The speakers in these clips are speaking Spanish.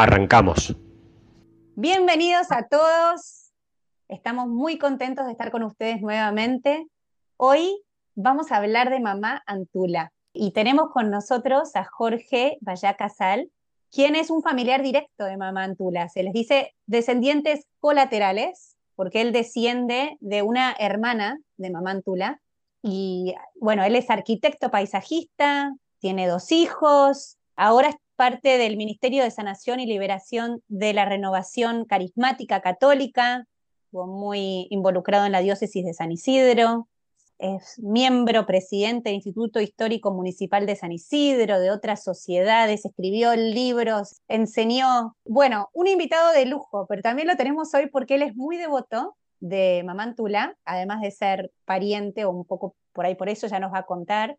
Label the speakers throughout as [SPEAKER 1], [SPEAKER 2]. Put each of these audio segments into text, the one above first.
[SPEAKER 1] Arrancamos.
[SPEAKER 2] Bienvenidos a todos. Estamos muy contentos de estar con ustedes nuevamente. Hoy vamos a hablar de mamá Antula y tenemos con nosotros a Jorge Vallá Casal, quien es un familiar directo de mamá Antula. Se les dice descendientes colaterales porque él desciende de una hermana de mamá Antula. Y bueno, él es arquitecto paisajista, tiene dos hijos, ahora parte del Ministerio de Sanación y Liberación de la Renovación Carismática Católica, muy involucrado en la diócesis de San Isidro, es miembro, presidente del Instituto Histórico Municipal de San Isidro, de otras sociedades, escribió libros, enseñó, bueno, un invitado de lujo, pero también lo tenemos hoy porque él es muy devoto de Mamantula, además de ser pariente o un poco por ahí por eso ya nos va a contar,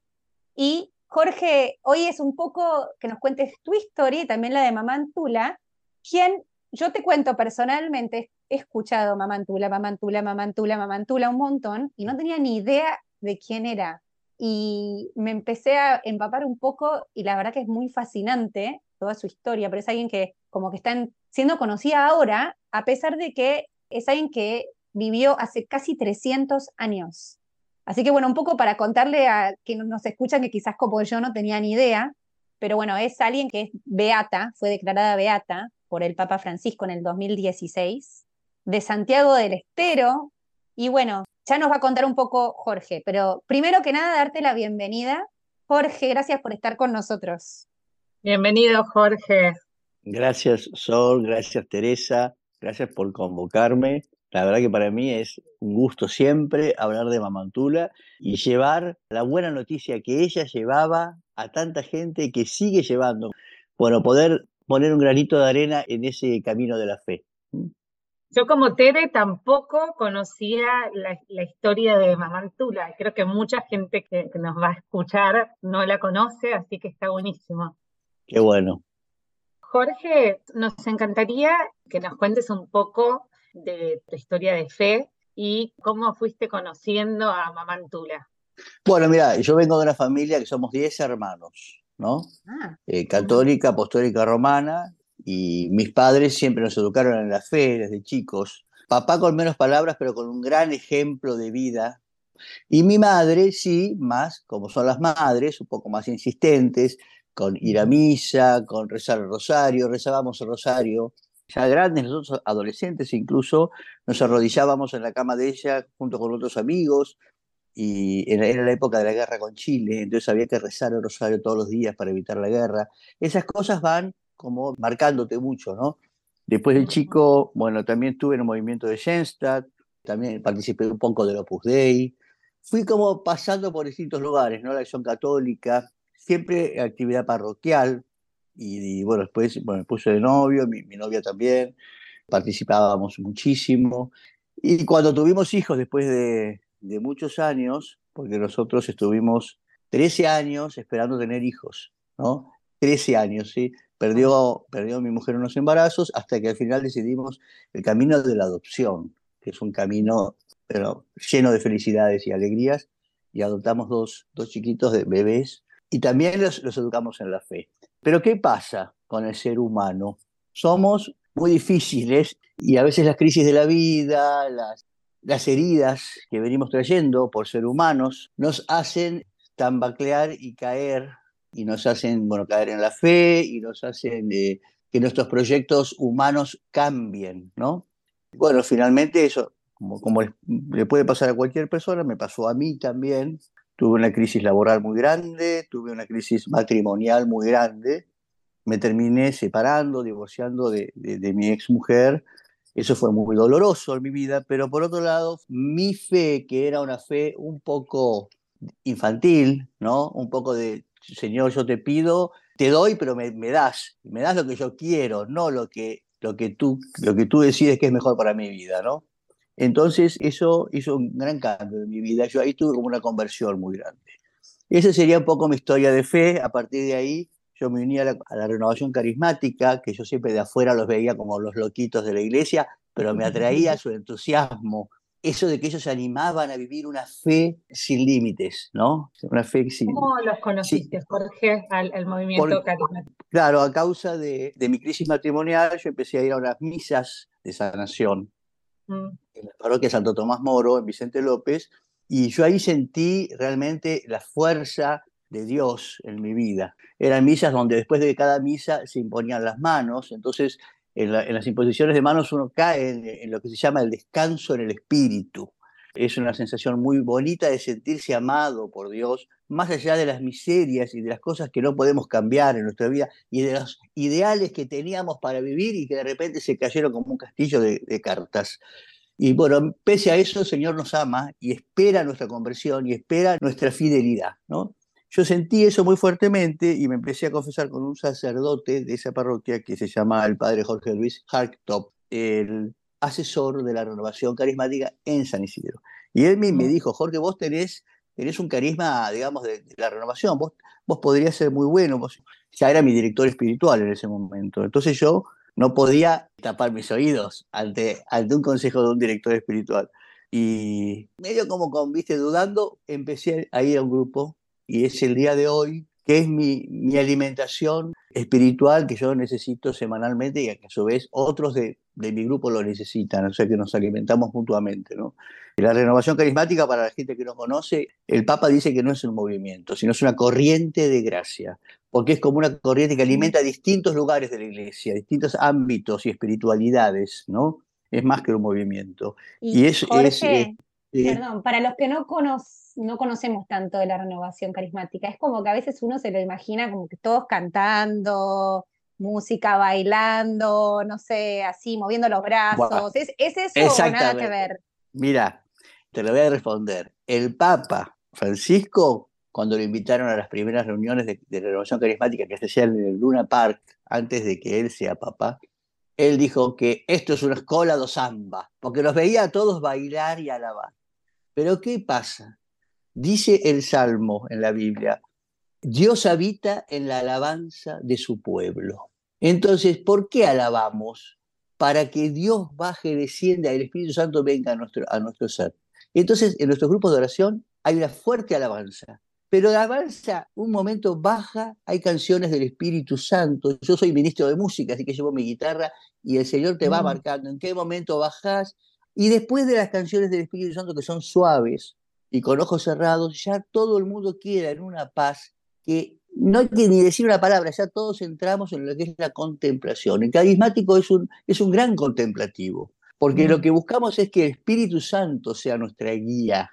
[SPEAKER 2] y Jorge, hoy es un poco que nos cuentes tu historia y también la de Mamantula, quien yo te cuento personalmente, he escuchado Mamantula, Mamantula, Mamantula, Mamantula un montón y no tenía ni idea de quién era. Y me empecé a empapar un poco y la verdad que es muy fascinante toda su historia, pero es alguien que como que está siendo conocida ahora, a pesar de que es alguien que vivió hace casi 300 años. Así que bueno, un poco para contarle a quienes nos escuchan que quizás como yo no tenía ni idea, pero bueno, es alguien que es beata, fue declarada beata por el Papa Francisco en el 2016, de Santiago del Estero, y bueno, ya nos va a contar un poco Jorge, pero primero que nada darte la bienvenida. Jorge, gracias por estar con nosotros.
[SPEAKER 3] Bienvenido, Jorge.
[SPEAKER 4] Gracias, Sol, gracias, Teresa, gracias por convocarme la verdad que para mí es un gusto siempre hablar de Mamantula y llevar la buena noticia que ella llevaba a tanta gente que sigue llevando. Bueno, poder poner un granito de arena en ese camino de la fe.
[SPEAKER 3] Yo como Tere tampoco conocía la, historia de Mamantula. Creo que mucha gente que, que nos va a escuchar no la conoce, así que está buenísimo.
[SPEAKER 4] Qué bueno.
[SPEAKER 3] Jorge, nos encantaría que nos cuentes un poco de tu historia de fe y cómo fuiste conociendo a Mamantula.
[SPEAKER 4] Bueno, mira, yo vengo de una familia que somos 10 hermanos, ¿no? Ah, eh, católica, apostólica romana, y mis padres siempre nos educaron en la fe desde chicos. Papá con menos palabras, pero con un gran ejemplo de vida. Y mi madre, sí, más, como son las madres, un poco más insistentes, con ir a misa, con rezar el rosario, rezábamos el rosario ya grandes, nosotros adolescentes incluso, nos arrodillábamos en la cama de ella junto con otros amigos, y era la época de la guerra con Chile, entonces había que rezar el rosario todos los días para evitar la guerra. Esas cosas van como marcándote mucho, ¿no? Después del chico, bueno, también estuve en el movimiento de Schenstadt, también participé un poco del Opus Dei, fui como pasando por distintos lugares, ¿no? La acción católica, siempre actividad parroquial, y, bueno, después bueno, me puse de novio, mi, novia también, participábamos muchísimo. Y cuando tuvimos hijos, después de, de muchos años, porque nosotros estuvimos 13 años esperando tener hijos, ¿no? 13 años, ¿sí? Perdió, perdió mi mujer unos embarazos hasta que al final decidimos el camino de la adopción, que es un camino pero, lleno de felicidades y alegrías, y adoptamos dos, dos chiquitos de bebés y también los, los educamos en la fe. Pero ¿qué pasa con el ser humano? Somos muy difíciles y a veces las crisis de la vida, las, las heridas que venimos trayendo por ser humanos, nos hacen tambaclear y caer, y nos hacen bueno, caer en la fe, y nos hacen eh, que nuestros proyectos humanos cambien, ¿no? Bueno, finalmente eso, como, como le puede pasar a cualquier persona, me pasó a mí también, tuve una crisis laboral muy grande, tuve una crisis matrimonial muy grande, me terminé separando, divorciando de, de, mi ex mujer. Eso fue muy doloroso en mi vida, pero por otro lado, mi fe, que era una fe un poco infantil, ¿no? Un poco de, Señor, yo te pido te doy, pero me, das, me das lo que yo quiero, no lo que, lo que, tú, lo que tú decides que es mejor para mi vida, ¿no? Entonces eso hizo un gran cambio en mi vida. Yo ahí tuve como una conversión muy grande. Esa sería un poco mi historia de fe. A partir de ahí yo me uní a la, renovación carismática, que yo siempre de afuera los veía como los loquitos de la iglesia, pero me atraía su entusiasmo, eso de que ellos se animaban a vivir una fe sin límites, ¿no? Una fe sin...
[SPEAKER 3] ¿Cómo los conociste, Jorge, al, movimiento carismático?
[SPEAKER 4] Claro, a causa de, de, mi crisis matrimonial, yo empecé a ir a unas misas de sanación Mm. en la parroquia Santo Tomás Moro, en Vicente López, y yo ahí sentí realmente la fuerza de Dios en mi vida. Eran misas donde después de cada misa se imponían las manos, entonces en, las imposiciones de manos uno cae en, lo que se llama el descanso en el espíritu. Es una sensación muy bonita de sentirse amado por Dios, más allá de las miserias y de las cosas que no podemos cambiar en nuestra vida y de los ideales que teníamos para vivir y que de repente se cayeron como un castillo de, cartas. Y bueno, pese a eso, el Señor nos ama y espera nuestra conversión y espera nuestra fidelidad, ¿no? Yo sentí eso muy fuertemente y me empecé a confesar con un sacerdote de esa parroquia que se llama el padre Jorge Luis Harktop, el asesor de la renovación carismática en San Isidro. Y él me, dijo, Jorge, vos tenés, tenés un carisma, digamos, de, la renovación, vos, vos podrías ser muy bueno, ya era mi director espiritual en ese momento. Entonces yo no podía tapar mis oídos ante, ante un consejo de un director espiritual. Y medio como con, viste, dudando, empecé a ir a un grupo y es el día de hoy que es mi, mi alimentación espiritual que yo necesito semanalmente y a su vez otros de, de mi grupo lo necesitan, o sea que nos alimentamos mutuamente. ¿no? La renovación carismática, para la gente que no conoce, el Papa dice que no es un movimiento, sino es una corriente de gracia, porque es como una corriente que alimenta distintos lugares de la iglesia, distintos ámbitos y espiritualidades, ¿no? Es más que un movimiento.
[SPEAKER 2] Y, es, Jorge, perdón, para los que no, no conocemos tanto de la renovación carismática, es como que a veces uno se lo imagina como que todos cantando, música, bailando, no sé, así, moviendo los brazos. ¿Es, eso o nada que ver?
[SPEAKER 4] Mira, te lo voy a responder. El Papa Francisco, cuando lo invitaron a las primeras reuniones de, renovación carismática que se hacían en el Luna Park, antes de que él sea Papa, él dijo que esto es una escuela de samba, porque los veía a todos bailar y alabar. Pero ¿qué pasa? Dice el Salmo en la Biblia, Dios habita en la alabanza de su pueblo. Entonces, ¿por qué alabamos? Para que Dios baje, descienda, el Espíritu Santo venga a nuestro, a nuestro ser. Entonces, en nuestros grupos de oración hay una fuerte alabanza. Pero la alabanza, un momento baja, hay canciones del Espíritu Santo. Yo soy ministro de música, así que llevo mi guitarra y el Señor te va mm. marcando en qué momento bajas. Y después de las canciones del Espíritu Santo que son suaves y con ojos cerrados, ya todo el mundo queda en una paz que no hay que ni decir una palabra, ya todos entramos en lo que es la contemplación. El carismático es un, es un gran contemplativo, porque lo mm. que buscamos es que el Espíritu Santo sea nuestra guía,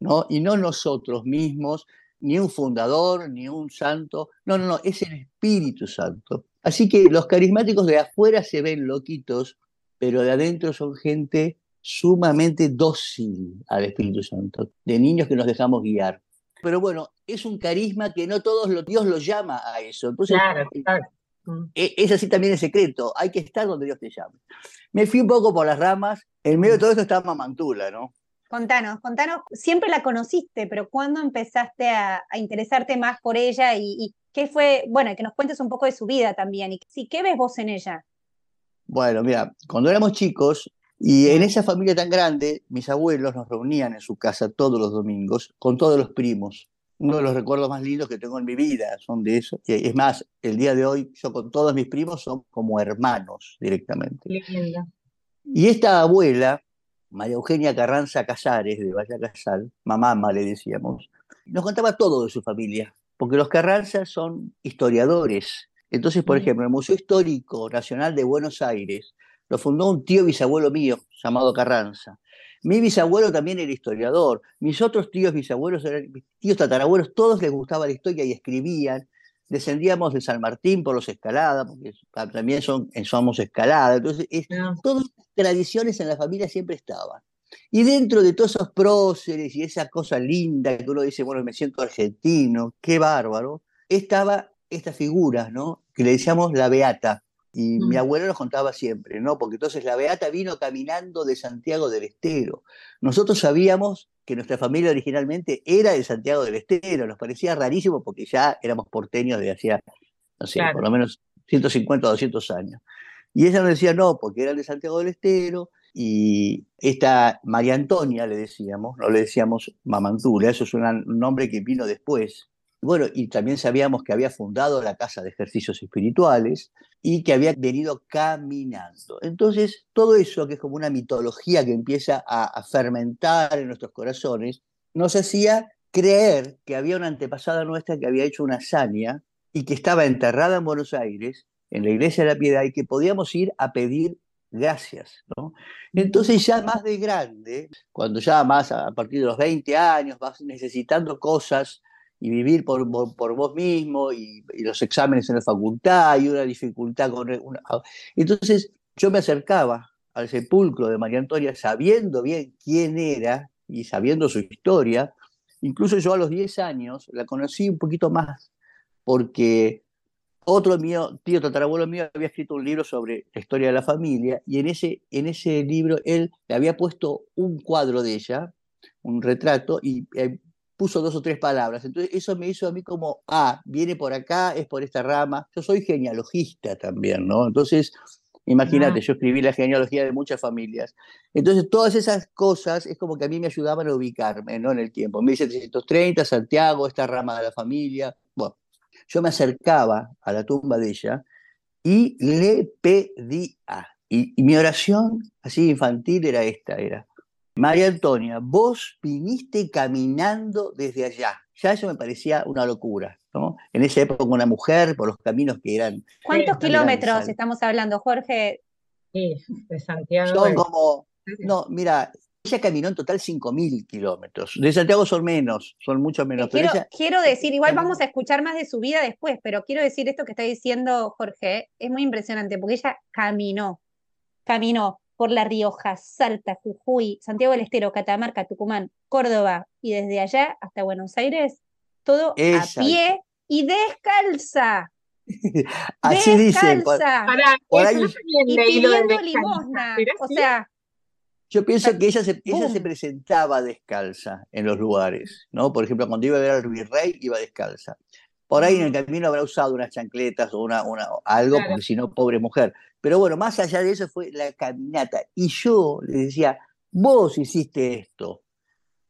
[SPEAKER 4] ¿no? Y no nosotros mismos, ni un fundador, ni un santo. No, no, no, es el Espíritu Santo. Así que los carismáticos de afuera se ven loquitos, pero de adentro son gente sumamente dócil al Espíritu Santo, de niños que nos dejamos guiar pero bueno, es un carisma que no todos los, Dios lo llama a eso. Entonces, claro, eh, claro. E, es así también el secreto, hay que estar donde Dios te llame. Me fui un poco por las ramas, en medio de todo esto está Mamantula, ¿no?
[SPEAKER 2] Contanos, contanos, siempre la conociste, pero ¿cuándo empezaste a, interesarte más por ella y, qué fue, bueno, que nos cuentes un poco de su vida también y, y qué ves vos en ella?
[SPEAKER 4] Bueno, mira, cuando éramos chicos, y en esa familia tan grande, mis abuelos nos reunían en su casa todos los domingos con todos los primos. Uno de los recuerdos más lindos que tengo en mi vida son de eso. Y es más, el día de hoy yo con todos mis primos son como hermanos directamente. Y esta abuela, María Eugenia Carranza Casares, de Valle Casal, mamá le decíamos, nos contaba todo de su familia, porque los Carranza son historiadores. Entonces, por ejemplo, el Museo Histórico Nacional de Buenos Aires lo fundó un tío bisabuelo mío llamado Carranza. Mi bisabuelo también era historiador. Mis otros tíos bisabuelos, eran, tíos tatarabuelos, todos les gustaba la historia y escribían. Descendíamos de San Martín por los Escalada, porque también son, somos Escalada. Entonces, ah. todas las tradiciones en la familia siempre estaban. Y dentro de todos esos próceres y esa cosa linda que uno dice, bueno, me siento argentino, qué bárbaro, estaba esta figura, ¿no? Que le decíamos la Beata. Y mi mm. abuelo nos contaba siempre, ¿no? Porque entonces la Beata vino caminando de Santiago del Estero. Nosotros sabíamos que nuestra familia originalmente era de Santiago del Estero. Nos parecía rarísimo porque ya éramos porteños de hacía, no sé, por lo menos 150 o 200 años. Y ella nos decía, no, porque era de Santiago del Estero. Y esta María Antonia, le decíamos, no le decíamos Mamantula, eso es un nombre que vino después, bueno, y también sabíamos que había fundado la Casa de Ejercicios Espirituales y que había venido caminando. Entonces, todo eso, que es como una mitología que empieza a, fermentar en nuestros corazones, nos hacía creer que había una antepasada nuestra que había hecho una hazaña y que estaba enterrada en Buenos Aires, en la Iglesia de la Piedad, y que podíamos ir a pedir gracias. Entonces ya más de grande, cuando ya más a partir de los 20 años vas necesitando cosas y vivir por, por, vos mismo y, los exámenes en la facultad y una dificultad con. Entonces yo me acercaba al sepulcro de María Antonia sabiendo bien quién era y sabiendo su historia. Incluso yo a los 10 años la conocí un poquito más porque otro mío, tío tatarabuelo mío, había escrito un libro sobre la historia de la familia y en ese, en ese libro él le había puesto un cuadro de ella, un retrato, y eh, puso dos o tres palabras. Entonces eso me hizo a mí como, ah, viene por acá, es por esta rama. Yo soy genealogista también, ¿no? Entonces, imagínate, yo escribí la genealogía de muchas familias. Entonces todas esas cosas es como que a mí me ayudaban a ubicarme, ¿no? En el tiempo. 1730, Santiago, esta rama de la familia. Bueno, yo me acercaba a la tumba de ella y le pedía. Y, y mi oración, así infantil, era esta, era, María Antonia, vos viniste caminando desde allá. Ya eso me parecía una locura, ¿no? En esa época una mujer, por los caminos que eran...
[SPEAKER 2] ¿Cuántos kilómetros estamos hablando, Jorge?
[SPEAKER 3] Sí, de Santiago.
[SPEAKER 4] Son como... No, mira, ella caminó en total 5.000 kilómetros. De Santiago son menos, son mucho menos.
[SPEAKER 2] Quiero, quiero, decir, igual vamos a escuchar más de su vida después, pero quiero decir esto que está diciendo Jorge, es muy impresionante, porque ella caminó, caminó por La Rioja, Salta, Jujuy, Santiago del Estero, Catamarca, Tucumán, Córdoba y desde allá hasta Buenos Aires, todo a pie y descalza.
[SPEAKER 4] Así dice.
[SPEAKER 2] y pidiendo limosna. O sea.
[SPEAKER 4] Yo pienso que ella se, ella se presentaba descalza en los lugares, ¿no? Por ejemplo, cuando iba a ver al virrey, iba descalza. Por ahí en el camino habrá usado unas chancletas o una, una algo, porque si no, pobre mujer. Pero bueno, más allá de eso fue la caminata. Y yo le decía, vos hiciste esto.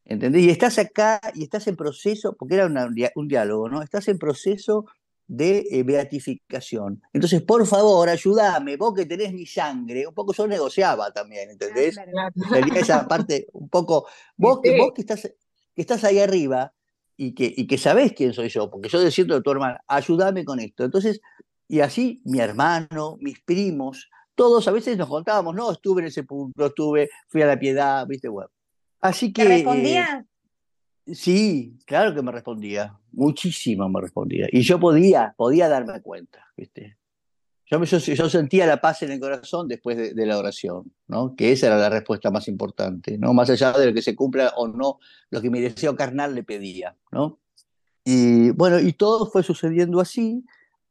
[SPEAKER 4] ¿Entendés? Y estás acá y estás en proceso, porque era un diálogo, ¿no? Estás en proceso de eh, beatificación. Entonces, por favor, ayúdame, vos que tenés mi sangre, un poco yo negociaba también, ¿entendés? Tenía esa parte, un poco, vos, que, vos que, estás, que estás ahí arriba, y que, y que sabés quién soy yo, porque yo decía a tu hermana, ayúdame con esto. Entonces, y así mi hermano, mis primos, todos a veces nos contábamos, no, estuve en ese punto, estuve, fui a la piedad, viste, bueno. Así que... ¿Te
[SPEAKER 2] respondía?
[SPEAKER 4] Eh, sí, claro que me respondía, muchísimo me respondía. Y yo podía, podía darme cuenta, viste. Yo, yo, sentía la paz en el corazón después de, la oración, ¿no? que esa era la respuesta más importante, ¿no? más allá de lo que se cumpla o no lo que mi deseo carnal le pedía. ¿no? Y bueno, y todo fue sucediendo así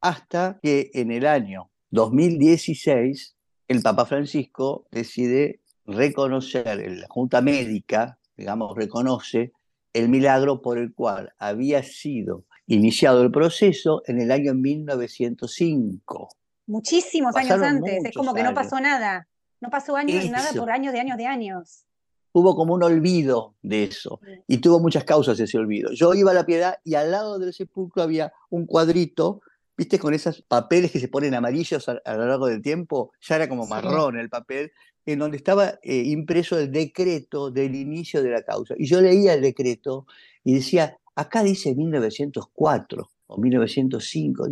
[SPEAKER 4] hasta que en el año 2016 el Papa Francisco decide reconocer, la Junta Médica, digamos, reconoce el milagro por el cual había sido iniciado el proceso en el año 1905
[SPEAKER 2] muchísimos años antes, es como que no pasó nada, no pasó años, nada por años de años de años.
[SPEAKER 4] Hubo como un olvido de eso y tuvo muchas causas ese olvido. Yo iba a la piedad y al lado del sepulcro había un cuadrito, viste, con esos papeles que se ponen amarillos a, lo largo del tiempo, ya era como marrón el papel, en donde estaba eh, impreso el decreto del inicio de la causa. Y yo leía el decreto y decía, acá dice 1904 o 1905.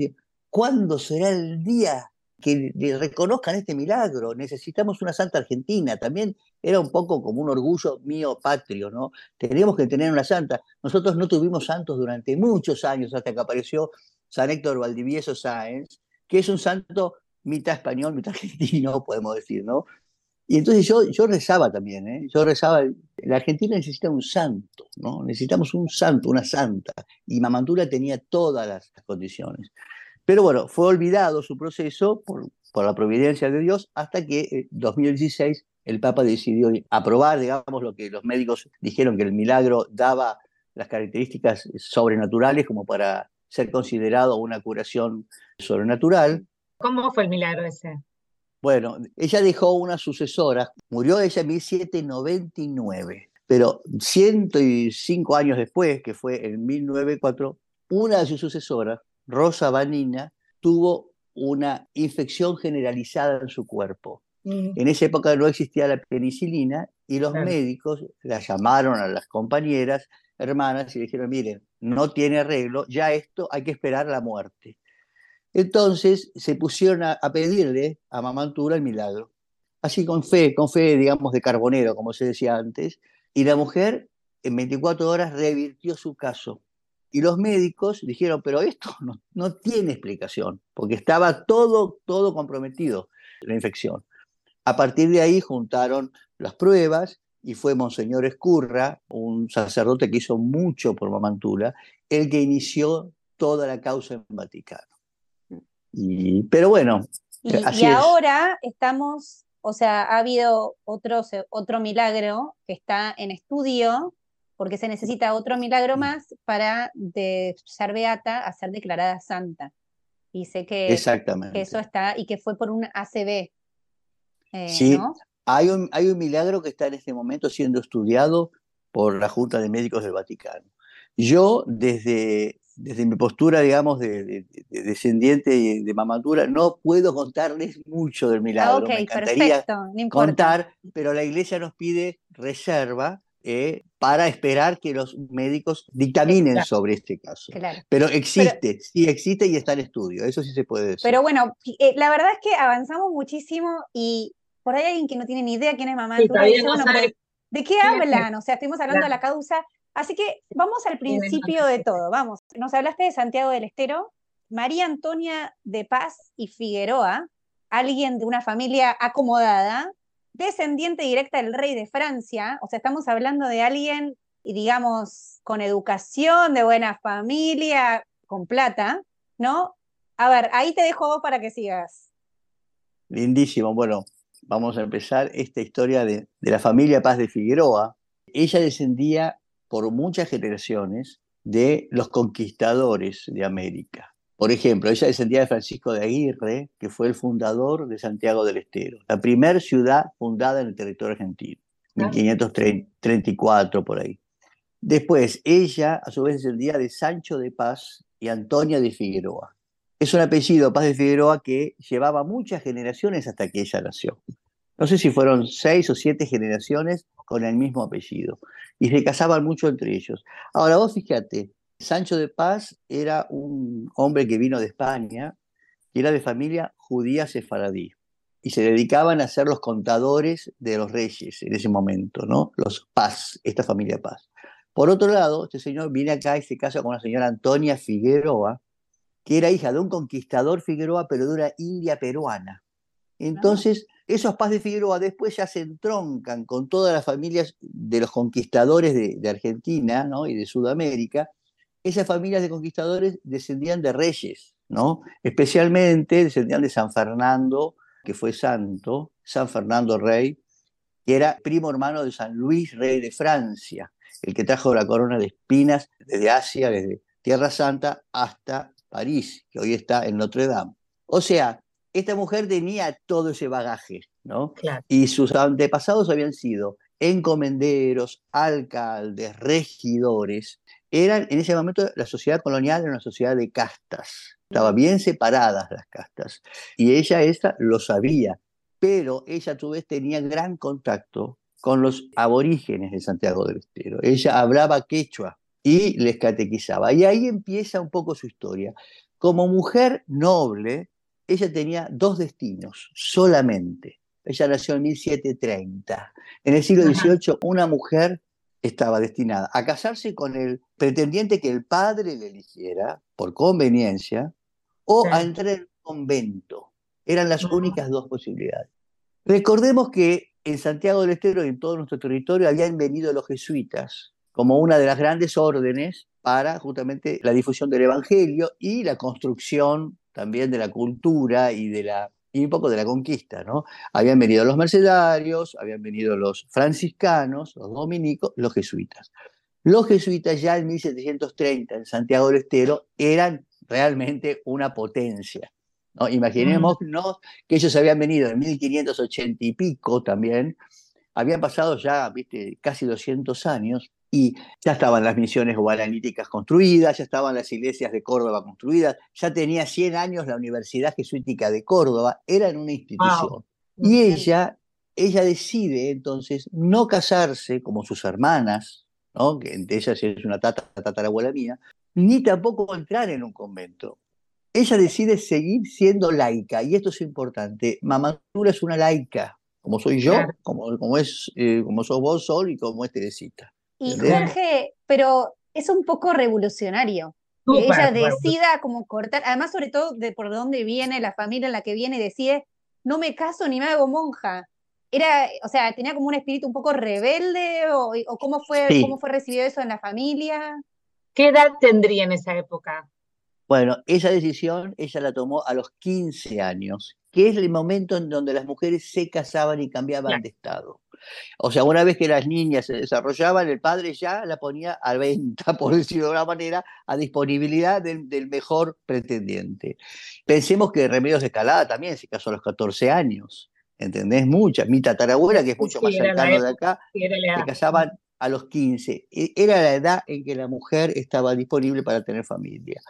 [SPEAKER 4] ¿Cuándo será el día que reconozcan este milagro? Necesitamos una santa argentina. También era un poco como un orgullo mío patrio, ¿no? Tenemos que tener una santa. Nosotros no tuvimos santos durante muchos años hasta que apareció San Héctor Valdivieso Sáenz, que es un santo mitad español, mitad argentino, podemos decir, ¿no? Y entonces yo, yo rezaba también, ¿eh? yo rezaba, la Argentina necesita un santo, ¿no? Necesitamos un santo, una santa, y Mamantula tenía todas las condiciones. Pero bueno, fue olvidado su proceso por, por la providencia de Dios hasta que en 2016 el Papa decidió aprobar, digamos, lo que los médicos dijeron que el milagro daba las características sobrenaturales como para ser considerado una curación sobrenatural.
[SPEAKER 3] ¿Cómo fue el milagro ese?
[SPEAKER 4] Bueno, ella dejó una sucesora, murió ella en 1799, pero 105 años después, que fue en 1904, una de sus sucesoras, Rosa Vanina, tuvo una infección generalizada en su cuerpo. Mm. En esa época no existía la penicilina y los médicos la llamaron a las compañeras, hermanas, y dijeron, miren, no tiene arreglo, ya esto hay que esperar la muerte. Entonces se pusieron a, pedirle a Mamantura el milagro. Así con fe, con fe, digamos, de carbonero, como se decía antes. Y la mujer en 24 horas revirtió su caso. Y los médicos dijeron, pero esto no, no tiene explicación, porque estaba todo, todo comprometido, la infección. A partir de ahí juntaron las pruebas y fue Monseñor Escurra, un sacerdote que hizo mucho por Mamantula, el que inició toda la causa en Vaticano. Y, pero bueno.
[SPEAKER 2] Y, y ahora estamos, o sea, ha habido otro, otro milagro que está en estudio, porque se necesita otro milagro más para de ser beata a ser declarada santa. Y sé que,
[SPEAKER 4] Exactamente.
[SPEAKER 2] eso está, y que fue por un ACB.
[SPEAKER 4] Eh, sí, hay, un, hay un milagro que está en este momento siendo estudiado por la Junta de Médicos del Vaticano. Yo, desde desde mi postura, digamos, de, descendiente de mamadura, no puedo contarles mucho del milagro.
[SPEAKER 2] Me encantaría
[SPEAKER 4] contar, pero la iglesia nos pide reserva eh, para esperar que los médicos dictaminen sobre este caso. Pero existe, sí existe y está en estudio, eso sí se puede decir.
[SPEAKER 2] Pero bueno, eh, la verdad es que avanzamos muchísimo y por ahí hay alguien que no tiene ni idea quién es mamá. ¿De qué hablan? O sea, estuvimos hablando de la causa Así que vamos al principio de todo, vamos. Nos hablaste de Santiago del Estero, María Antonia de Paz y Figueroa, alguien de una familia acomodada, descendiente directa del rey de Francia, o sea, estamos hablando de alguien, digamos, con educación, de buena familia, con plata, ¿no? A ver, ahí te dejo vos para que sigas.
[SPEAKER 4] Lindísimo, bueno, vamos a empezar esta historia de, de la familia Paz de Figueroa. Ella descendía por muchas generaciones de los conquistadores de América. Por ejemplo, ella descendía de Francisco de Aguirre, que fue el fundador de Santiago del Estero, la primera ciudad fundada en el territorio argentino, 1534 por ahí. Después, ella a su vez descendía de Sancho de Paz y Antonia de Figueroa. Es un apellido, Paz de Figueroa, que llevaba muchas generaciones hasta que ella nació. No sé si fueron seis o siete generaciones con el mismo apellido. Y se casaban mucho entre ellos. Ahora vos fíjate, Sancho de Paz era un hombre que vino de España, que era de familia judía sefaradí. Y se dedicaban a ser los contadores de los reyes en ese momento, ¿no? Los Paz, esta familia Paz. Por otro lado, este señor viene acá y se casa con la señora Antonia Figueroa, que era hija de un conquistador Figueroa, pero de una india peruana. Entonces, esos Paz de Figueroa después ya se entroncan con todas las familias de los conquistadores de, Argentina ¿no? y de Sudamérica. Esas familias de conquistadores descendían de reyes, ¿no? especialmente descendían de San Fernando, que fue santo, San Fernando Rey, que era primo hermano de San Luis, rey de Francia, el que trajo la corona de espinas desde Asia, desde Tierra Santa hasta París, que hoy está en Notre Dame. O sea, esta mujer tenía todo ese bagaje, ¿no? Y sus antepasados habían sido encomenderos, alcaldes, regidores. Eran, en ese momento, la sociedad colonial era una sociedad de castas. Estaban bien separadas las castas. Y ella esta lo sabía. Pero ella a su vez tenía gran contacto con los aborígenes de Santiago del Estero. Ella hablaba quechua y les catequizaba. Y ahí empieza un poco su historia. Como mujer noble, ella tenía dos destinos solamente. Ella nació en 1730. En el siglo XVIII, una mujer estaba destinada a casarse con el pretendiente que el padre le eligiera por conveniencia o a entrar en un convento. Eran las únicas dos posibilidades. Recordemos que en Santiago del Estero y en todo nuestro territorio habían venido los jesuitas como una de las grandes órdenes para justamente la difusión del Evangelio y la construcción también de la cultura y de la y un poco de la conquista, ¿no? Habían venido los mercedarios, habían venido los franciscanos, los dominicos, los jesuitas. Los jesuitas ya en 1730 en Santiago del Estero eran realmente una potencia. ¿no? Imaginémonos que ellos habían venido en 1580 y pico también, habían pasado ya, viste, casi 200 años y ya estaban las misiones guaraníticas construidas, ya estaban las iglesias de Córdoba construidas, ya tenía 100 años la Universidad Jesuítica de Córdoba, era una institución. Y ella, ella decide entonces no casarse como sus hermanas, ¿no? que entre ellas es una tata, tatarabuela mía, ni tampoco entrar en un convento. Ella decide seguir siendo laica, y esto es importante. Mamadura es una laica, como soy yo, como, como, es, eh, como sos vos, Sol, y como es Teresita.
[SPEAKER 2] Y Jorge, pero es un poco revolucionario. que ella decida como cortar, además sobre todo de por dónde viene, la familia en la que viene, decide, no me caso ni me hago monja. Era, o sea, tenía como un espíritu un poco rebelde, o, cómo, fue, cómo fue recibido eso en la familia.
[SPEAKER 3] ¿Qué edad tendría en esa época?
[SPEAKER 4] Bueno, esa decisión ella la tomó a los 15 años, que es el momento en donde las mujeres se casaban y cambiaban de estado. O sea, una vez que las niñas se desarrollaban, el padre ya la ponía a venta, por decirlo de alguna manera, a disponibilidad del, mejor pretendiente. Pensemos que Remedios de Escalada también se casó a los 14 años. ¿Entendés? Muchas. Mi tatarabuela, que es mucho más cercano de acá, se casaban a los 15. E, era la edad en que la mujer estaba disponible para tener familia.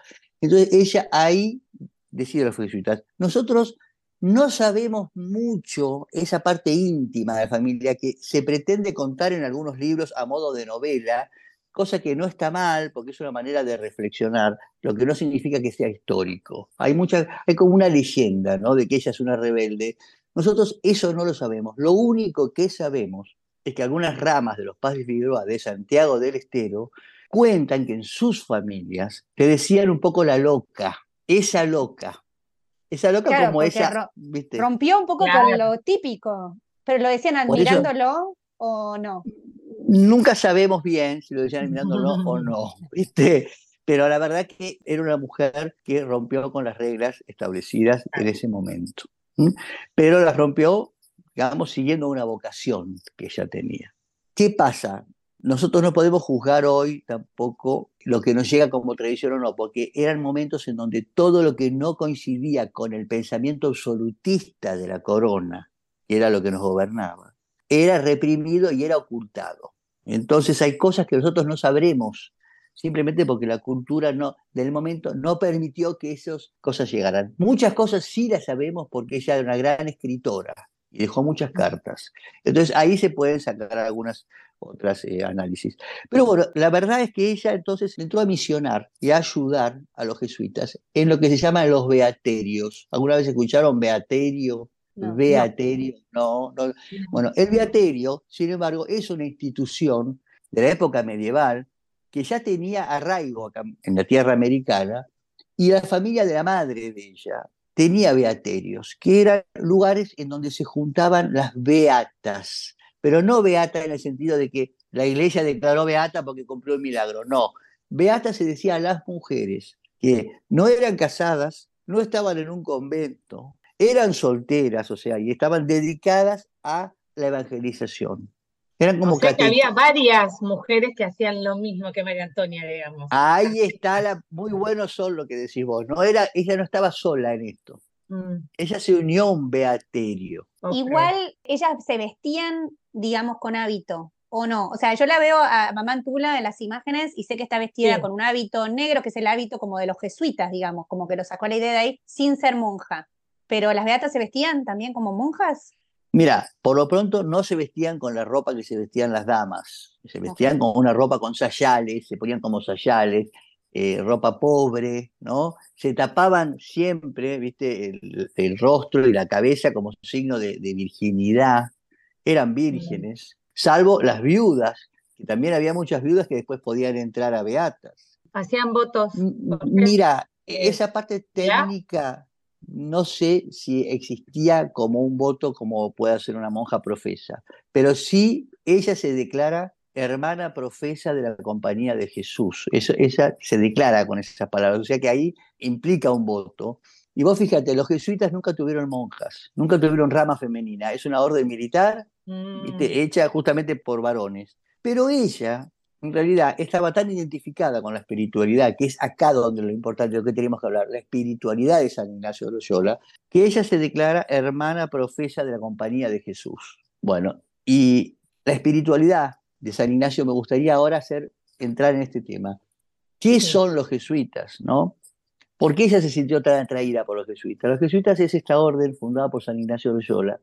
[SPEAKER 4] Entonces ella ahí decide los jesuitas. Nosotros no sabemos mucho esa parte íntima de la familia que se pretende contar en algunos libros a modo de novela, cosa que no está mal porque es una manera de reflexionar, lo que no significa que sea histórico. Hay, mucha, hay como una leyenda ¿no? de que ella es una rebelde. Nosotros eso no lo sabemos. Lo único que sabemos es que algunas ramas de los padres Figueroa de Santiago del Estero cuentan que en sus familias te decían un poco la loca, esa loca, esa loca como ella.
[SPEAKER 2] Rompió un poco con lo típico, pero lo decían admirándolo o no.
[SPEAKER 4] Nunca sabemos bien si lo decían admirándolo o no, ¿viste? Pero la verdad que era una mujer que rompió con las reglas establecidas en ese momento. Pero las rompió, digamos, siguiendo una vocación que ella tenía. ¿Qué pasa? Nosotros no podemos juzgar hoy tampoco lo que nos llega como tradición o no, porque eran momentos en donde todo lo que no coincidía con el pensamiento absolutista de la corona, que era lo que nos gobernaba, era reprimido y era ocultado. Entonces hay cosas que nosotros no sabremos, simplemente porque la cultura no, del momento no permitió que esas cosas llegaran. Muchas cosas sí las sabemos porque ella era una gran escritora y dejó muchas cartas. Entonces ahí se pueden sacar algunas otras eh, análisis. Pero bueno, la verdad es que ella entonces entró a misionar y a ayudar a los jesuitas en lo que se llaman los beaterios. ¿Alguna vez escucharon beaterio? beaterio, no. no. Bueno, el beaterio, sin embargo, es una institución de la época medieval que ya tenía arraigo acá en la tierra americana y la familia de la madre de ella tenía beaterios, que eran lugares en donde se juntaban las beatas pero no beata en el sentido de que la iglesia declaró beata porque cumplió el milagro, no. Beata se decía a las mujeres que no eran casadas, no estaban en un convento, eran solteras, o sea, y estaban dedicadas a la evangelización. Eran como
[SPEAKER 3] o sea que había varias mujeres que hacían lo mismo que María Antonia, digamos.
[SPEAKER 4] Ahí está la, muy bueno son lo que decís vos. No era, ella no estaba sola en esto. Mm. Ella se unió a un beaterio.
[SPEAKER 2] Igual ellas se vestían, digamos, con hábito, ¿o no? O sea, yo la veo a Mamá Antula en las imágenes y sé que está vestida con un hábito negro, que es el hábito como de los jesuitas, digamos, como que lo sacó la idea de ahí, sin ser monja. Pero las beatas se vestían también como monjas.
[SPEAKER 4] Mira, por lo pronto no se vestían con la ropa que se vestían las damas, se vestían con una ropa con sayales, se ponían como sayales, eh, ropa pobre, ¿no? Se tapaban siempre, viste, el, rostro y la cabeza como signo de, virginidad, eran vírgenes, salvo las viudas, que también había muchas viudas que después podían entrar a beatas.
[SPEAKER 3] Hacían votos.
[SPEAKER 4] Mira, e, esa parte técnica no sé si existía como un voto como puede ser una monja profesa, pero sí ella se declara hermana profesa de la compañía de Jesús. Eso, ella se declara con esas palabras, o sea que ahí implica un voto. Y vos fíjate, los jesuitas nunca tuvieron monjas, nunca tuvieron rama femenina. Es una orden militar mm. hecha justamente por varones. Pero ella, en realidad, estaba tan identificada con la espiritualidad, que es acá donde lo importante, lo que tenemos que hablar, la espiritualidad de San Ignacio de Loyola, que ella se declara hermana profesa de la compañía de Jesús. Bueno, y la espiritualidad de San Ignacio me gustaría ahora hacer entrar en este tema. ¿Qué son los jesuitas? ¿no? ¿Por qué ella se sintió tan atraída por los jesuitas? Los jesuitas es esta orden fundada por San Ignacio de Loyola,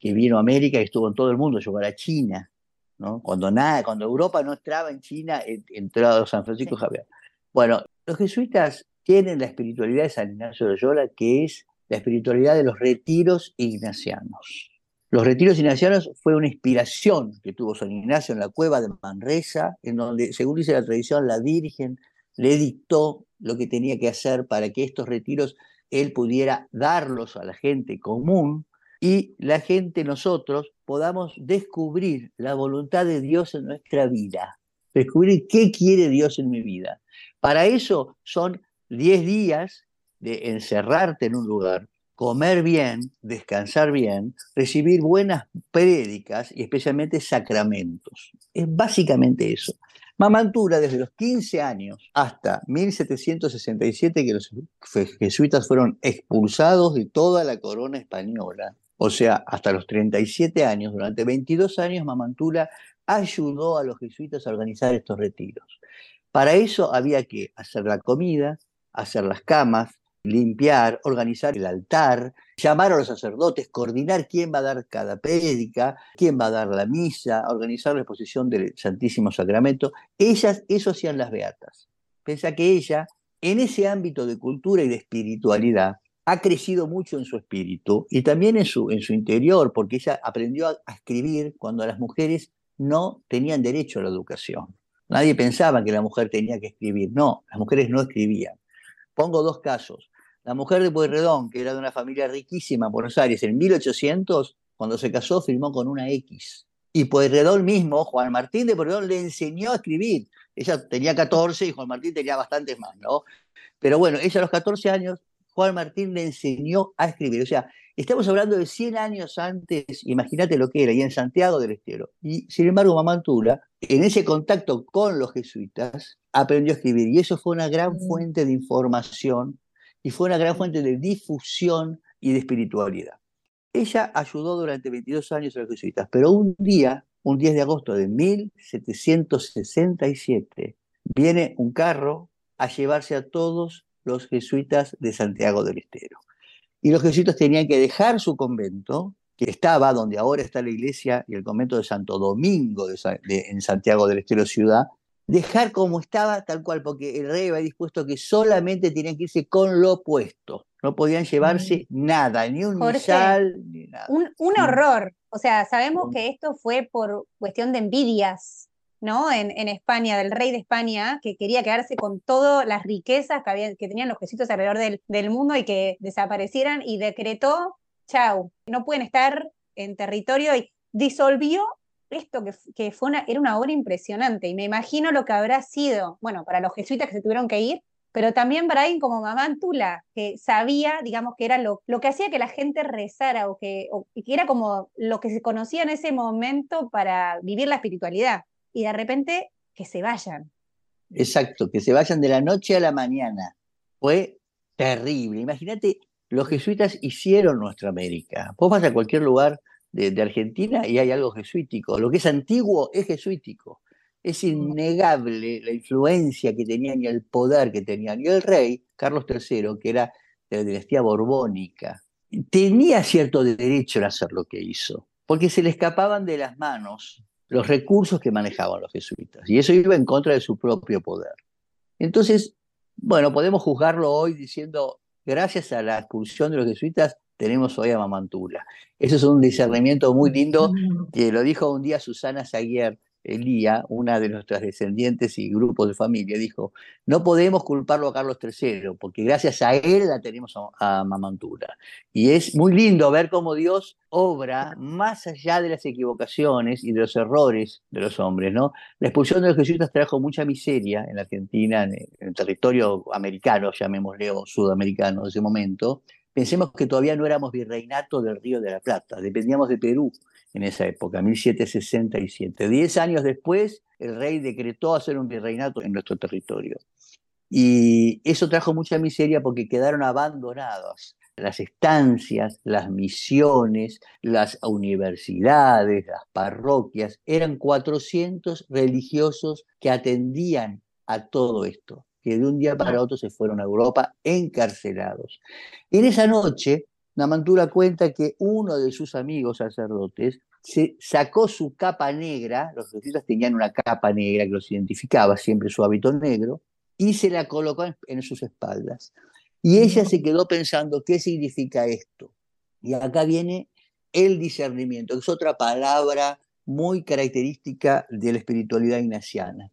[SPEAKER 4] que vino a América y estuvo en todo el mundo, llegó a la China, ¿no? Cuando, nada, cuando Europa no entraba en China, entró a San Francisco Javier. Bueno, los jesuitas tienen la espiritualidad de San Ignacio de Loyola, que es la espiritualidad de los retiros ignacianos. Los retiros ignacianos fue una inspiración que tuvo San Ignacio en la cueva de Manresa, en donde, según dice la tradición, la Virgen le dictó lo que tenía que hacer para que estos retiros él pudiera darlos a la gente común y la gente, nosotros, podamos descubrir la voluntad de Dios en nuestra vida, descubrir qué quiere Dios en mi vida. Para eso son 10 días de encerrarte en un lugar, comer bien, descansar bien, recibir buenas prédicas y especialmente sacramentos. Es básicamente eso. Mamantura, desde los 15 años hasta 1767, que los jesuitas fueron expulsados de toda la corona española, o sea, hasta los 37 años, durante 22 años, Mamantura ayudó a los jesuitas a organizar estos retiros. Para eso había que hacer la comida, hacer las camas, limpiar, organizar el altar, llamar a los sacerdotes, coordinar quién va a dar cada prédica, quién va a dar la misa, organizar la exposición del Santísimo Sacramento. Ellas, eso hacían las beatas. Pensa que ella, en ese ámbito de cultura y de espiritualidad, ha crecido mucho en su espíritu y también en su, en su interior, porque ella aprendió a, a escribir cuando las mujeres no tenían derecho a la educación. Nadie pensaba que la mujer tenía que escribir. No, las mujeres no escribían. Pongo dos casos. La mujer de Pueyrredón, que era de una familia riquísima en Buenos Aires, en 1800, cuando se casó, firmó con una X. Y Pueyrredón mismo, Juan Martín de Pueyrredón, le enseñó a escribir. Ella tenía 14 y Juan Martín tenía bastantes más, ¿no? Pero bueno, ella a los 14 años, Juan Martín le enseñó a escribir. O sea, estamos hablando de 100 años antes, imagínate lo que era, y en Santiago del Estero. Y sin embargo, Mamantula, en ese contacto con los jesuitas, aprendió a escribir. Y eso fue una gran mm. fuente de información y fue una gran fuente de difusión y de espiritualidad. Ella ayudó durante 22 años a los jesuitas, pero un día, un 10 de agosto de 1767, viene un carro a llevarse a todos los jesuitas de Santiago del Estero. Y los jesuitas tenían que dejar su convento, que estaba donde ahora está la iglesia y el convento de Santo Domingo en Santiago del Estero ciudad, dejar como estaba tal cual, porque el rey había dispuesto que solamente tenían que irse con lo opuesto. No podían llevarse mm. nada, ni un misal, ni nada.
[SPEAKER 2] Un, horror. O sea, sabemos que esto fue por cuestión de envidias, ¿no? En, en, España, del rey de España, que quería quedarse con todas las riquezas que, había, que tenían los jesuitas alrededor del, del mundo y que desaparecieran y decretó, chau, no pueden estar en territorio y disolvió esto que, fue una, era una obra impresionante y me imagino lo que habrá sido, bueno, para los jesuitas que se tuvieron que ir, pero también para alguien como Mamá Antula, que sabía, digamos, que era lo, lo que hacía que la gente rezara o que, que era como lo que se conocía en ese momento para vivir la espiritualidad y de repente que se vayan.
[SPEAKER 4] Exacto, que se vayan de la noche a la mañana. Fue terrible. Imagínate, los jesuitas hicieron nuestra América. Vos vas a cualquier lugar de, Argentina y hay algo jesuítico. Lo que es antiguo es jesuítico. Es innegable la influencia que tenían y el poder que tenían. Y el rey, Carlos III, que era de la dinastía borbónica, tenía cierto derecho en hacer lo que hizo, porque se le escapaban de las manos los recursos que manejaban los jesuitas, y eso iba en contra de su propio poder. Entonces, bueno, podemos juzgarlo hoy diciendo, gracias a la expulsión de los jesuitas, tenemos hoy a Mamantula. Eso es un discernimiento muy lindo que lo dijo un día Susana Saguier Elía, una de nuestras descendientes y grupos de familia, dijo, no podemos culparlo a Carlos III, porque gracias a él la tenemos a, Mamantura. Y es muy lindo ver cómo Dios obra más allá de las equivocaciones y de los errores de los hombres. ¿no? La expulsión de los jesuitas trajo mucha miseria en la Argentina, en el territorio americano, llamémosle, o sudamericano de ese momento. Pensemos que todavía no éramos virreinato del Río de la Plata, dependíamos de Perú en esa época, 1767. Diez años después, el rey decretó hacer un virreinato en nuestro territorio. Y eso trajo mucha miseria porque quedaron abandonadas las estancias, las misiones, las universidades, las parroquias. Eran 400 religiosos que atendían a todo esto, que de un día para otro se fueron a Europa encarcelados. En esa noche, Namantura cuenta que uno de sus amigos sacerdotes se sacó su capa negra, los jesuitas tenían una capa negra que los identificaba, siempre su hábito negro, y se la colocó en, sus espaldas. Y ella se quedó pensando, ¿qué significa esto? Y acá viene el discernimiento, que es otra palabra muy característica de la espiritualidad ignaciana.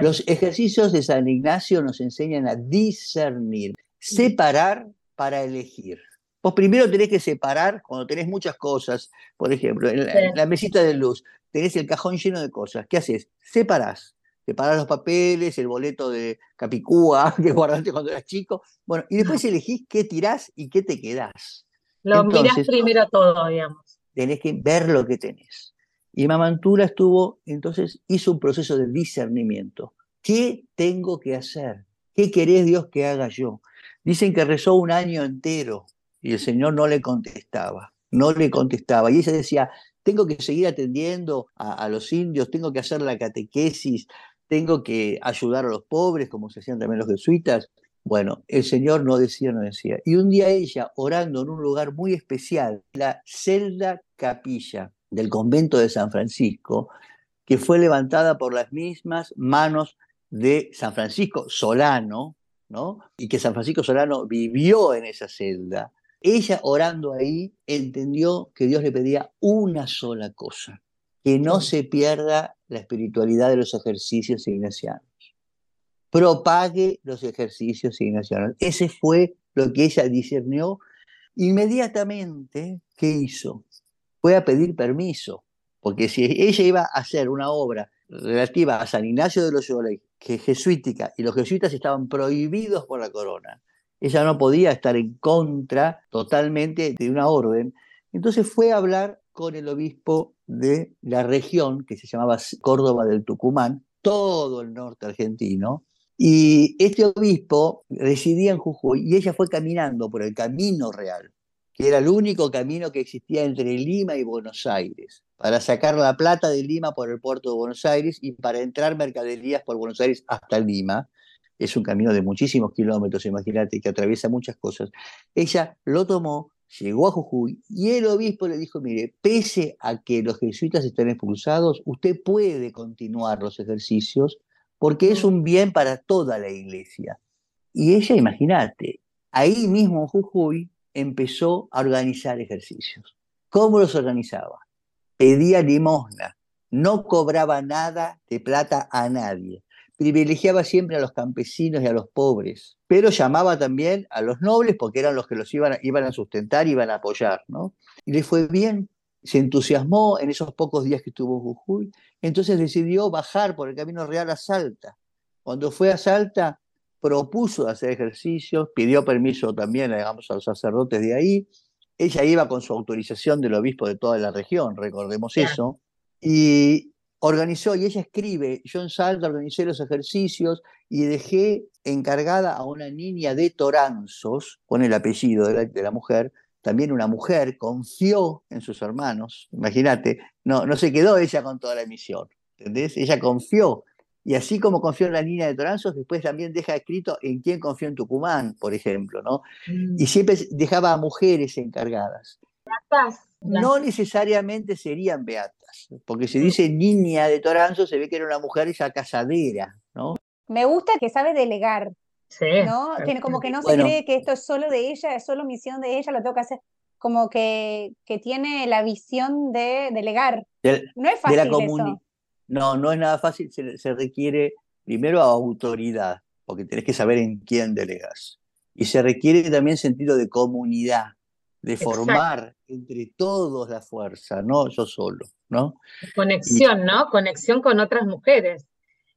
[SPEAKER 4] Los ejercicios de San Ignacio nos enseñan a discernir, separar para elegir. Vos primero tenés que separar, cuando tenés muchas cosas, por ejemplo, en la, mesita de luz, tenés el cajón lleno de cosas. ¿Qué haces? Separás. Separás los papeles, el boleto de Capicúa que guardaste cuando eras chico. Bueno, y después elegís qué tirás y qué te quedás.
[SPEAKER 3] Lo mirás primero todo, digamos.
[SPEAKER 4] Tenés que ver lo que tenés. Y Mamantura estuvo, entonces hizo un proceso de discernimiento. ¿Qué tengo que hacer? ¿Qué querés Dios que haga yo? Dicen que rezó un año entero y el Señor no le contestaba, no le contestaba. Y ella decía, tengo que seguir atendiendo a, los indios, tengo que hacer la catequesis, tengo que ayudar a los pobres, como se hacían también los jesuitas. Bueno, el Señor no decía, no decía. Y un día ella, orando en un lugar muy especial, la celda capilla del convento de San Francisco, que fue levantada por las mismas manos de San Francisco Solano, ¿no? Y que San Francisco Solano vivió en esa celda ella orando ahí entendió que Dios le pedía una sola cosa, que no se pierda la espiritualidad de los ejercicios ignacianos. Propague los ejercicios ignacianos. Ese fue lo que ella discernió. Inmediatamente, ¿qué hizo? Fue a pedir permiso, porque si ella iba a hacer una obra relativa a San Ignacio de Loyola, que es jesuítica, y los jesuitas estaban prohibidos por la corona, ella no podía estar en contra totalmente de una orden. Entonces fue a hablar con el obispo de la región, que se llamaba Córdoba del Tucumán, todo el norte argentino, y este obispo residía en Jujuy y ella fue caminando por el Camino Real, que era el único camino que existía entre Lima y Buenos Aires, para sacar la plata de Lima por el puerto de Buenos Aires y para entrar mercaderías por Buenos Aires hasta Lima es un camino de muchísimos kilómetros, imagínate, que atraviesa muchas cosas. Ella lo tomó, llegó a Jujuy y el obispo le dijo, mire, pese a que los jesuitas estén expulsados, usted puede continuar los ejercicios porque es un bien para toda la iglesia. Y ella, imagínate, ahí mismo en Jujuy empezó a organizar ejercicios. ¿Cómo los organizaba? Pedía limosna, no cobraba nada de plata a nadie privilegiaba siempre a los campesinos y a los pobres, pero llamaba también a los nobles porque eran los que los iban a, iban a sustentar iban a apoyar, ¿no? Y le fue bien, se entusiasmó en esos pocos días que estuvo Jujuy, entonces decidió bajar por el camino real a Salta. Cuando fue a Salta, propuso hacer ejercicios, pidió permiso también, digamos, a los sacerdotes de ahí. Ella iba con su autorización del obispo de toda la región, recordemos eso. Y organizó, y ella escribe, yo en Salta organicé los ejercicios y dejé encargada a una niña de Toranzos, con el apellido de la, mujer, también una mujer, confió en sus hermanos, imagínate, no, no se quedó ella con toda la misión, ¿entendés? Ella confió. Y así como confió en la niña de Toranzos, después también deja escrito en quién confió en Tucumán, por ejemplo, ¿no? Mm. Y siempre dejaba a mujeres encargadas. No necesariamente serían beatas porque si dice niña de Toranzo, se ve que era una mujer ya casadera, ¿no?
[SPEAKER 2] Me gusta que sabe delegar, sí. ¿no? Tiene como que no se cree que esto es solo de ella, es solo misión de ella, lo tengo que hacer. Como que, que tiene la visión de delegar. no es fácil
[SPEAKER 4] de la, No, no es nada fácil, se, requiere primero autoridad, porque tenés que saber en quién delegas. Y se requiere también sentido de comunidad, de formar entre todos la fuerza, no yo solo, ¿no?
[SPEAKER 3] Conexión, ¿no? Conexión con otras mujeres.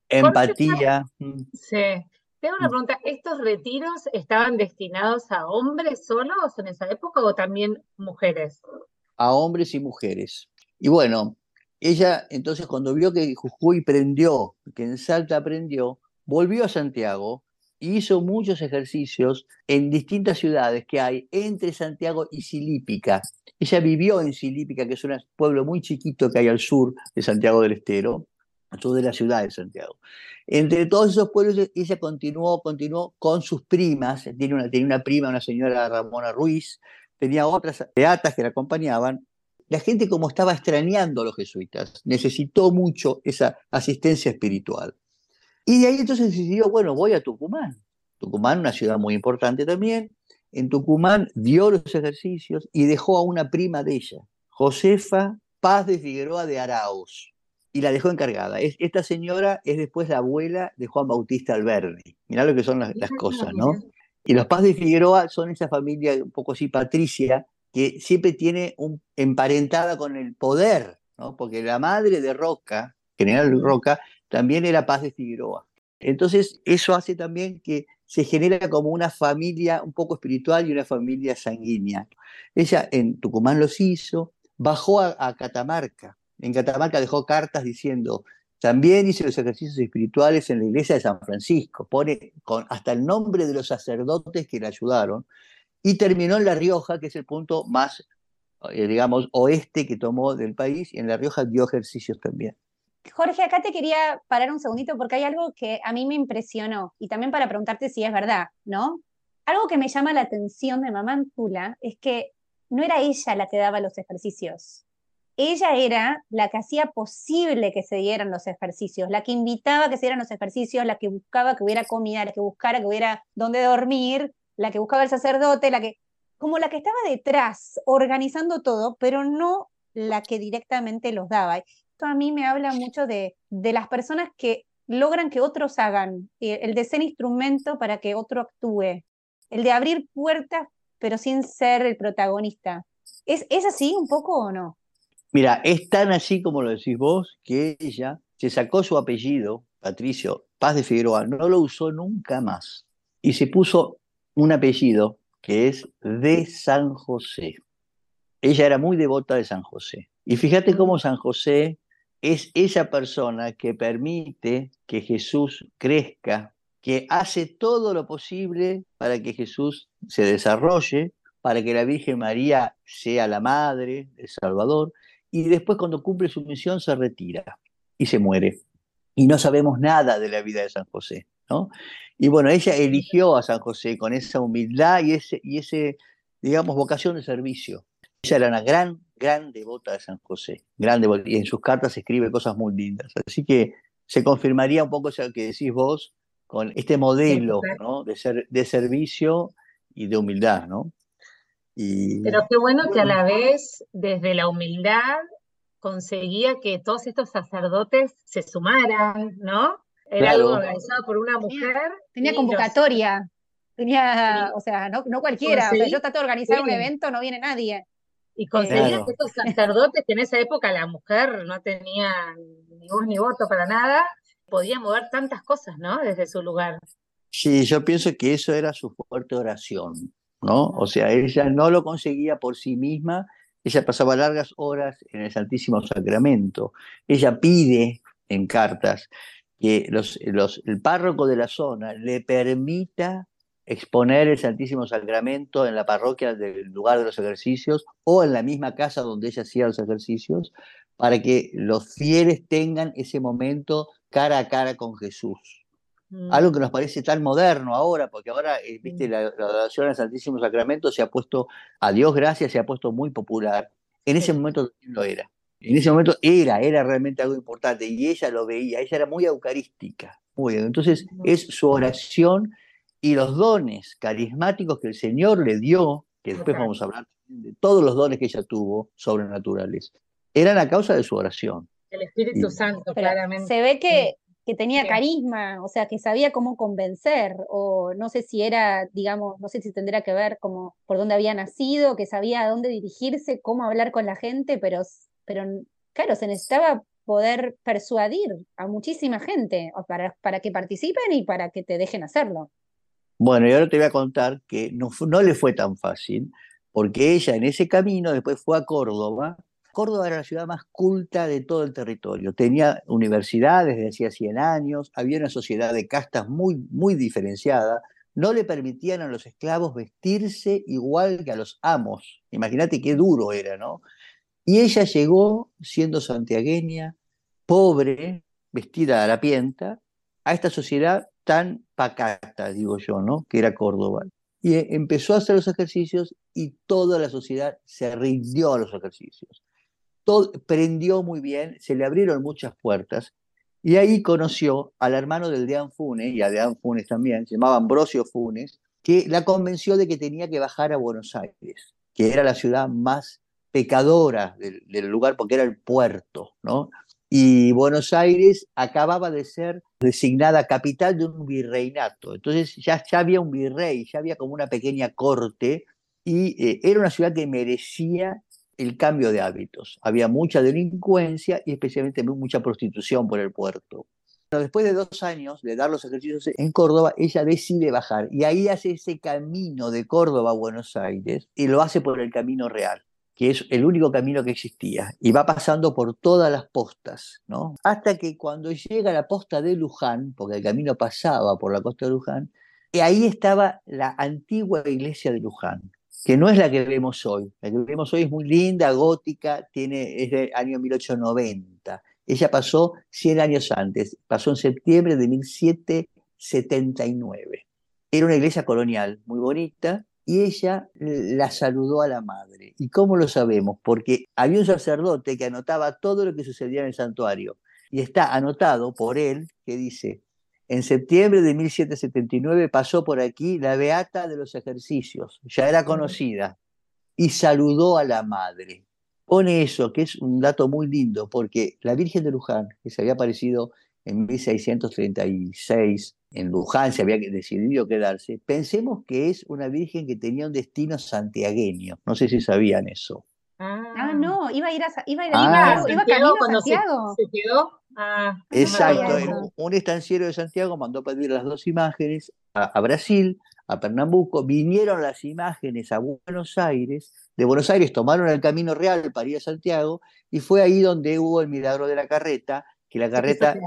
[SPEAKER 4] Empatía.
[SPEAKER 3] Mm. Sí. Tengo una mm. pregunta, ¿estos retiros estaban destinados a hombres solos en esa época o también mujeres?
[SPEAKER 4] A hombres y mujeres. Y bueno, ella entonces cuando vio que Jujuy prendió, que en Salta aprendió, volvió a Santiago hizo muchos ejercicios en distintas ciudades que hay entre Santiago y Silípica. Ella vivió en Silípica, que es un pueblo muy chiquito que hay al sur de Santiago del Estero, al sur de la ciudad de Santiago. Entre todos esos pueblos, ella continuó, continuó con sus primas. Tiene una, tenía una prima, una señora Ramona Ruiz, tenía otras beatas que la acompañaban. La gente, como estaba extrañando a los jesuitas, necesitó mucho esa asistencia espiritual. Y de ahí entonces decidió, bueno, voy a Tucumán. Tucumán, una ciudad muy importante también. En Tucumán dio los ejercicios y dejó a una prima de ella, Josefa Paz de Figueroa de Arauz, y la dejó encargada. Esta señora es después la abuela de Juan Bautista Alberdi. Mirá lo que son las, cosas, ¿no? Y los Paz de Figueroa son esa familia un poco así patricia que siempre tiene un, emparentada con el poder, ¿no? Porque la madre de Roca, General Roca, también era Paz de Figueroa. Entonces, eso hace también que se genera como una familia un poco espiritual y una familia sanguínea. Ella en Tucumán los hizo, bajó a, Catamarca. En Catamarca dejó cartas diciendo, también hice los ejercicios espirituales en la iglesia de San Francisco, pone con, hasta el nombre de los sacerdotes que le ayudaron, y terminó en La Rioja, que es el punto más, eh, digamos, oeste que tomó del país, y en La Rioja dio ejercicios también.
[SPEAKER 2] Jorge, acá te quería parar un segundito porque hay algo que a mí me impresionó y también para preguntarte si es verdad, ¿no? Algo que me llama la atención de Mamá Antula es que no era ella la que daba los ejercicios. Ella era la que hacía posible que se dieran los ejercicios, la que invitaba a que se dieran los ejercicios, la que buscaba que hubiera comida, la que buscara que hubiera dónde dormir, la que buscaba el sacerdote, la que, como la que estaba detrás organizando todo, pero no la que directamente los daba a mí me habla mucho de, de las personas que logran que otros hagan, eh, el de ser instrumento para que otro actúe, el de abrir puertas pero sin ser el protagonista. ¿Es, ¿Es así un poco o no?
[SPEAKER 4] Mira, es tan así como lo decís vos que ella se sacó su apellido, Patricio Paz de Figueroa, no lo usó nunca más y se puso un apellido que es de San José. Ella era muy devota de San José. Y fíjate cómo San José es esa persona que permite que Jesús crezca, que hace todo lo posible para que Jesús se desarrolle, para que la Virgen María sea la madre del Salvador, y después cuando cumple su misión se retira y se muere. Y no sabemos nada de la vida de San José. ¿No? Y bueno, ella eligió a San José con esa humildad y ese, y ese digamos, vocación de servicio. Ella era una gran gran devota de San José, gran y en sus cartas escribe cosas muy lindas. Así que se confirmaría un poco eso que decís vos con este modelo de, ser, de servicio y de humildad, ¿no?
[SPEAKER 3] Pero qué bueno que a la vez, desde la humildad, conseguía que todos estos sacerdotes se sumaran, ¿no? Era algo organizado por una mujer.
[SPEAKER 2] Tenía, convocatoria, tenía, o sea, no, cualquiera, o sea, yo trato de organizar un evento, no viene nadie.
[SPEAKER 3] Y conseguías que estos sacerdotes, que en esa época la mujer no tenía ni voz ni voto para nada, podía mover tantas cosas, ¿no? Desde su lugar.
[SPEAKER 4] Sí, yo pienso que eso era su fuerte oración, ¿no? O sea, ella no lo conseguía por sí misma, ella pasaba largas horas en el Santísimo Sacramento. Ella pide en cartas que los, los, el párroco de la zona le permita exponer el Santísimo Sacramento en la parroquia del lugar de los ejercicios o en la misma casa donde ella hacía los ejercicios, para que los fieles tengan ese momento cara a cara con Jesús. Mm. Algo que nos parece tan moderno ahora, porque ahora, eh, viste, la, la, adoración al Santísimo Sacramento se ha puesto, a Dios gracias, se ha puesto muy popular. En ese momento también lo era. En ese momento era, era realmente algo importante y ella lo veía, ella era muy eucarística. Muy bien. Entonces es su oración y los dones carismáticos que el Señor le dio, que después vamos a hablar de todos los dones que ella tuvo sobrenaturales, eran a causa de su oración.
[SPEAKER 3] El Espíritu Santo, claramente.
[SPEAKER 2] Se ve que, que tenía carisma, o sea, que sabía cómo convencer, o no sé si era, digamos, no sé si tendría que ver como por dónde había nacido, que sabía a dónde dirigirse, cómo hablar con la gente, pero, pero claro, se necesitaba poder persuadir a muchísima gente para, para que participen y para que te dejen hacerlo.
[SPEAKER 4] Bueno, y ahora te voy a contar que no, no le fue tan fácil, porque ella en ese camino después fue a Córdoba. Córdoba era la ciudad más culta de todo el territorio. Tenía universidades desde hacía 100 años, había una sociedad de castas muy, muy diferenciada. No le permitían a los esclavos vestirse igual que a los amos. Imagínate qué duro era, ¿no? Y ella llegó, siendo santiagueña, pobre, vestida a la pienta, a esta sociedad tan pacata, digo yo, ¿no? Que era Córdoba. Y eh, empezó a hacer los ejercicios y toda la sociedad se rindió a los ejercicios. Prendió muy bien, se le abrieron muchas puertas y ahí conoció al hermano del Deán Funes y a Deán Funes también, se llamaba Ambrosio Funes, que la convenció de que tenía que bajar a Buenos Aires, que era la ciudad más pecadora del, del lugar porque era el puerto, ¿no? y Buenos Aires acababa de ser designada capital de un virreinato. Entonces ya, ya había un virrey, ya había como una pequeña corte y eh, era una ciudad que merecía el cambio de hábitos. Había mucha delincuencia y especialmente mucha prostitución por el puerto. después de dos años de dar los ejercicios en Córdoba, ella decide bajar y ahí hace ese camino de Córdoba a Buenos Aires y lo hace por el camino real que es el único camino que existía, y va pasando por todas las postas, ¿no? Hasta que cuando llega a la posta de Luján, porque el camino pasaba por la costa de Luján, y ahí estaba la antigua iglesia de Luján, que no es la que vemos hoy. La que vemos hoy es muy linda, gótica, tiene, es del año 1890. Ella pasó 100 años antes, pasó en septiembre de 1779. Era una iglesia colonial muy bonita, y ella la saludó a la madre. ¿Y cómo lo sabemos? Porque había un sacerdote que anotaba todo lo que sucedía en el santuario y está anotado por él que dice, en septiembre de 1779 pasó por aquí la beata de los ejercicios, ya era conocida, y saludó a la madre. Pone eso, que es un dato muy lindo, porque la Virgen de Luján, que se había aparecido en 1636 en Luján, se había decidido quedarse, pensemos que es una virgen que tenía un destino santiagueño. No sé si sabían eso.
[SPEAKER 2] Ah, no, iba a ir a, iba a, ir
[SPEAKER 3] a, iba, camino a Santiago. Se, quedó.
[SPEAKER 4] Ah, Exacto, un estanciero de Santiago mandó pedir las dos imágenes a, Brasil, a Pernambuco, vinieron las imágenes a Buenos Aires, de Buenos Aires tomaron el camino real para ir a Santiago y fue ahí donde hubo el milagro de la carreta que la carreta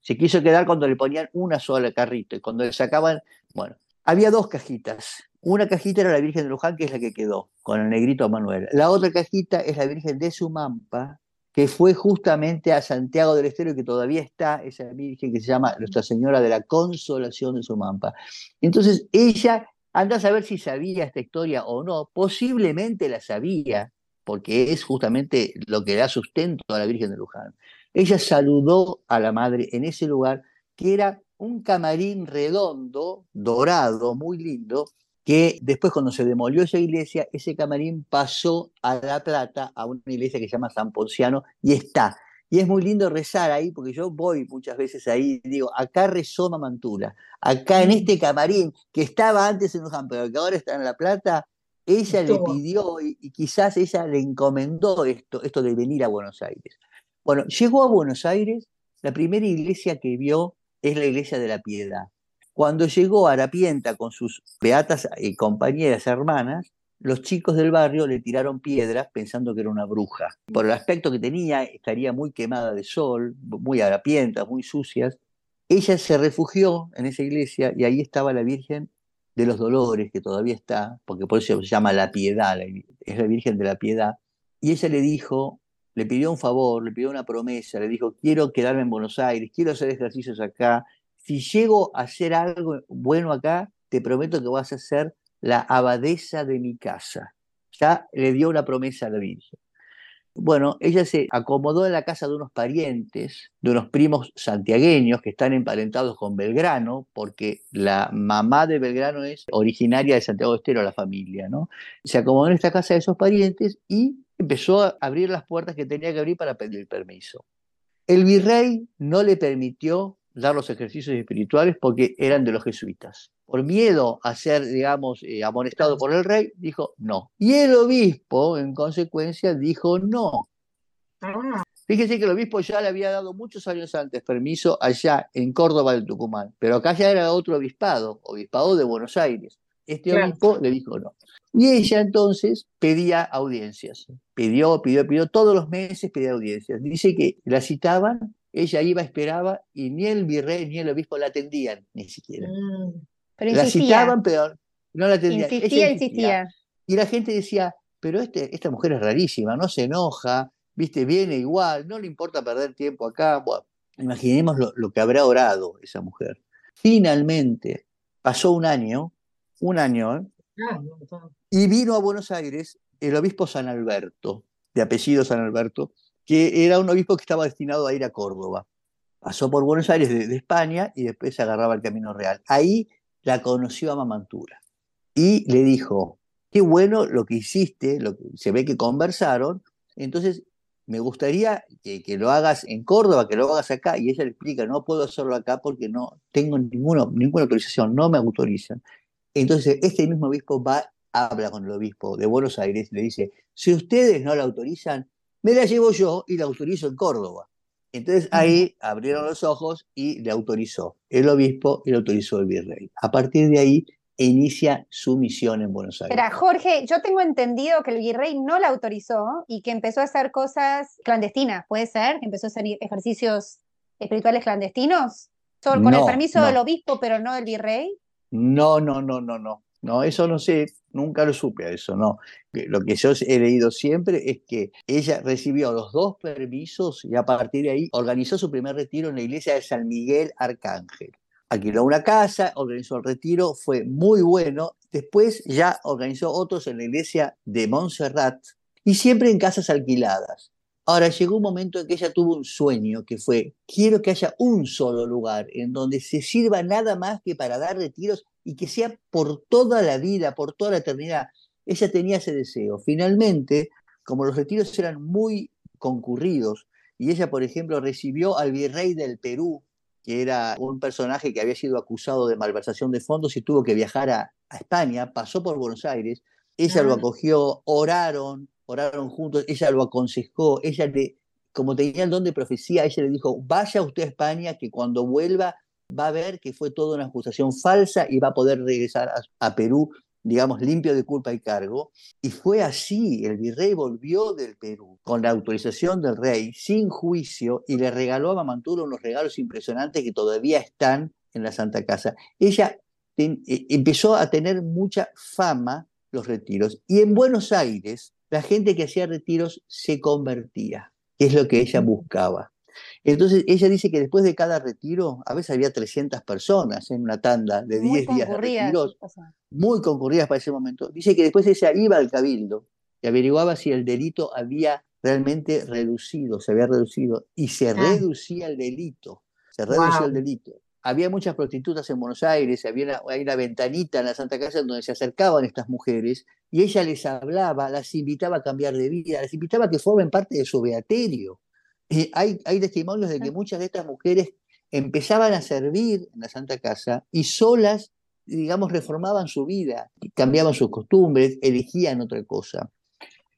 [SPEAKER 4] se quiso quedar cuando le ponían una sola carrito y cuando le sacaban, bueno, había dos cajitas. Una cajita era la Virgen de Luján, que es la que quedó, con el negrito Manuel. La otra cajita es la Virgen de Sumampa, que fue justamente a Santiago del Estero y que todavía está, esa Virgen que se llama Nuestra Señora de la Consolación de Sumampa. Entonces ella, anda a saber si sabía esta historia o no, posiblemente la sabía, porque es justamente lo que da sustento a la Virgen de Luján. Ella saludó a la madre en ese lugar, que era un camarín redondo, dorado, muy lindo, que después cuando se demolió esa iglesia, ese camarín pasó a La Plata, a una iglesia que se llama San Ponciano, y está. Y es muy lindo rezar ahí, porque yo voy muchas veces ahí y digo, acá rezó Mamantula, acá en este camarín, que estaba antes en Luján, pero que ahora está en La Plata, ella le pidió y, y, quizás ella le encomendó esto, esto de venir a Buenos Aires. Bueno, llegó a Buenos Aires, la primera iglesia que vio es la iglesia de la Piedad. Cuando llegó a Arapienta con sus beatas y compañeras hermanas, los chicos del barrio le tiraron piedras pensando que era una bruja. Por el aspecto que tenía, estaría muy quemada de sol, muy harapientas, muy sucias. Ella se refugió en esa iglesia y ahí estaba la Virgen de los Dolores, que todavía está, porque por eso se llama la Piedad, es la Virgen de la Piedad. Y ella le dijo le pidió un favor, le pidió una promesa, le dijo, quiero quedarme en Buenos Aires, quiero hacer ejercicios acá, si llego a hacer algo bueno acá, te prometo que vas a ser la abadesa de mi casa. Ya le dio una promesa a la Virgen. Bueno, ella se acomodó en la casa de unos parientes, de unos primos santiagueños que están emparentados con Belgrano, porque la mamá de Belgrano es originaria de Santiago de Estero, la familia, ¿no? Se acomodó en esta casa de esos parientes y empezó a abrir las puertas que tenía que abrir para pedir permiso. El virrey no le permitió dar los ejercicios espirituales porque eran de los jesuitas. Por miedo a ser, digamos, eh, amonestado por el rey, dijo no. Y el obispo, en consecuencia, dijo no. Fíjese que el obispo ya le había dado muchos años antes permiso allá en Córdoba del Tucumán, pero acá ya era otro obispado, obispado de Buenos Aires. Este obispo le dijo no. Y ella entonces pedía audiencias. Pidió, pidió, pidió, todos los meses pedía audiencias. Dice que la citaban, ella iba, esperaba, y ni el virrey ni el obispo la atendían, ni siquiera. Mm. la citaban, pero no la atendían.
[SPEAKER 2] Insistía, insistía.
[SPEAKER 4] Y la gente decía, pero este, esta mujer es rarísima, no se enoja, viste, viene igual, no le importa perder tiempo acá. Bueno, imaginemos lo, lo que habrá orado esa mujer. Finalmente, pasó un año, un año, ¿eh? ah, y vino a Buenos Aires el obispo San Alberto, de apellido San Alberto, que era un obispo que estaba destinado a ir a Córdoba. Pasó por Buenos Aires de, España y después se agarraba el Camino Real. Ahí la conoció a Mamantura y le dijo, qué bueno lo que hiciste, lo se ve que conversaron, entonces me gustaría que, lo hagas en Córdoba, que lo hagas acá, y ella le explica, no puedo hacerlo acá porque no tengo ninguna autorización, no me autorizan. Entonces, este mismo obispo va, habla con el obispo de Buenos Aires y le dice, si ustedes no la autorizan, me la llevo yo y la autorizo en Córdoba. Entonces ahí abrieron los ojos y le autorizó el obispo y le autorizó el virrey. A partir de ahí inicia su misión en Buenos Aires.
[SPEAKER 2] Pero Jorge, yo tengo entendido que el virrey no la autorizó y que empezó a hacer cosas clandestinas, ¿puede ser? Que empezó a hacer ejercicios espirituales clandestinos, solo con el permiso del obispo, pero no del virrey.
[SPEAKER 4] No, no, no, no, no. No, eso no sé, nunca lo supe eso, no. Lo que yo he leído siempre es que ella recibió los dos permisos y a partir de ahí organizó su primer retiro en la iglesia de San Miguel Arcángel. Alquiló una casa, organizó el retiro, fue muy bueno. Después ya organizó otros en la iglesia de Montserrat y siempre en casas alquiladas. Ahora llegó un momento en que ella tuvo un sueño que fue, quiero que haya un solo lugar en donde se sirva nada más que para dar retiros y que sea por toda la vida, por toda la eternidad. Ella tenía ese deseo. Finalmente, como los retiros eran muy concurridos, y ella, por ejemplo, recibió al virrey del Perú, que era un personaje que había sido acusado de malversación de fondos y tuvo que viajar a, España, pasó por Buenos Aires, ella lo acogió, oraron, oraron juntos, ella lo aconsejó, ella le, como tenía el don de profecía, ella le dijo, vaya usted a España, que cuando vuelva va a ver que fue toda una acusación falsa y va a poder regresar a, Perú, digamos, limpio de culpa y cargo. Y fue así, el virrey volvió del Perú con la autorización del rey, sin juicio, y le regaló a Mamanturo unos regalos impresionantes que todavía están en la Santa Casa. Ella eh, empezó a tener mucha fama los retiros. Y en Buenos Aires, la gente que hacía retiros se convertía, que es lo que ella buscaba. Entonces, ella dice que después de cada retiro, a veces había 300 personas en una tanda de 10 días de retiros, muy concurridas para ese momento. Dice que después ella iba al cabildo y averiguaba si el delito había realmente reducido, se había reducido, y se ah. reducía el delito, se reducía el delito había muchas prostitutas en Buenos Aires, había una, hay una ventanita en la Santa Casa donde se acercaban estas mujeres y ella les hablaba, las invitaba a cambiar de vida, las invitaba a que formen parte de su beaterio. Y hay, hay testimonios de que muchas de estas mujeres empezaban a servir en la Santa Casa y solas, digamos, reformaban su vida, cambiaban sus costumbres, elegían otra cosa.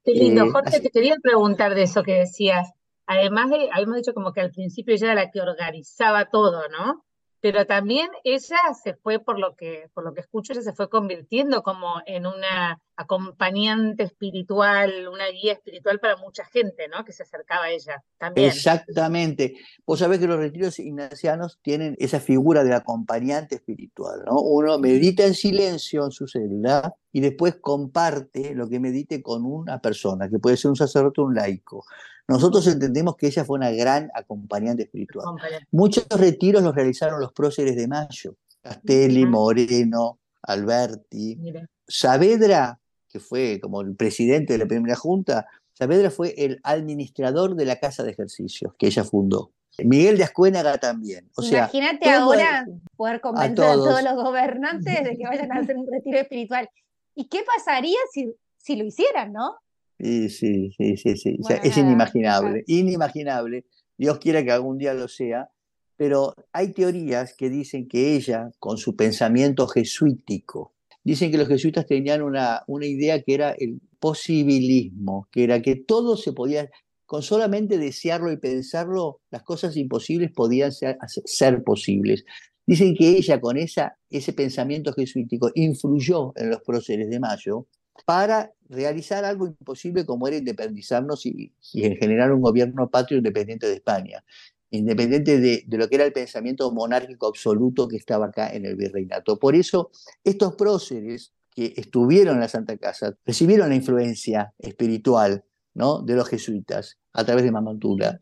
[SPEAKER 3] Qué lindo, eh, Jorge, te quería preguntar de eso que decías. Además de, habíamos dicho como que al principio ella era la que organizaba todo, ¿no? Pero también ella se fue, por lo que, por lo que escucho, ella se fue convirtiendo como en una acompañante espiritual, una guía espiritual para mucha gente, ¿no? Que se acercaba a ella también.
[SPEAKER 4] Exactamente. Vos sabés que los retiros ignacianos tienen esa figura de acompañante espiritual, ¿no? Uno medita en silencio en su celda y después comparte lo que medite con una persona, que puede ser un sacerdote o un laico. Nosotros entendemos que ella fue una gran acompañante espiritual. Muchos retiros los realizaron los próceres de Mayo, Castelli, Moreno, Alberti. Saavedra, que fue como el presidente de la primera junta, Saavedra fue el administrador de la casa de ejercicios que ella fundó. Miguel de Ascuénaga también. O
[SPEAKER 2] Imagínate ahora poder convencer a todos. los gobernantes de que vayan a hacer un retiro espiritual. ¿Y qué pasaría si, si lo hicieran, no?
[SPEAKER 4] Sí, sí, sí, sí, sí. es inimaginable, inimaginable. Dios quiera que algún día lo sea, pero hay teorías que dicen que ella, con su pensamiento jesuítico, dicen que los jesuitas tenían una, una idea que era el posibilismo, que era que todo se podía, con solamente desearlo y pensarlo, las cosas imposibles podían ser, ser posibles. Dicen que ella con esa, ese pensamiento jesuítico influyó en los próceres de Mayo para realizar algo imposible como era independizarnos y, generar un gobierno patrio independiente de España, independiente de, lo que era el pensamiento monárquico absoluto que estaba acá en el virreinato. Por eso, estos próceres que estuvieron en la Santa Casa recibieron la influencia espiritual ¿no? de los jesuitas a través de Mamantula.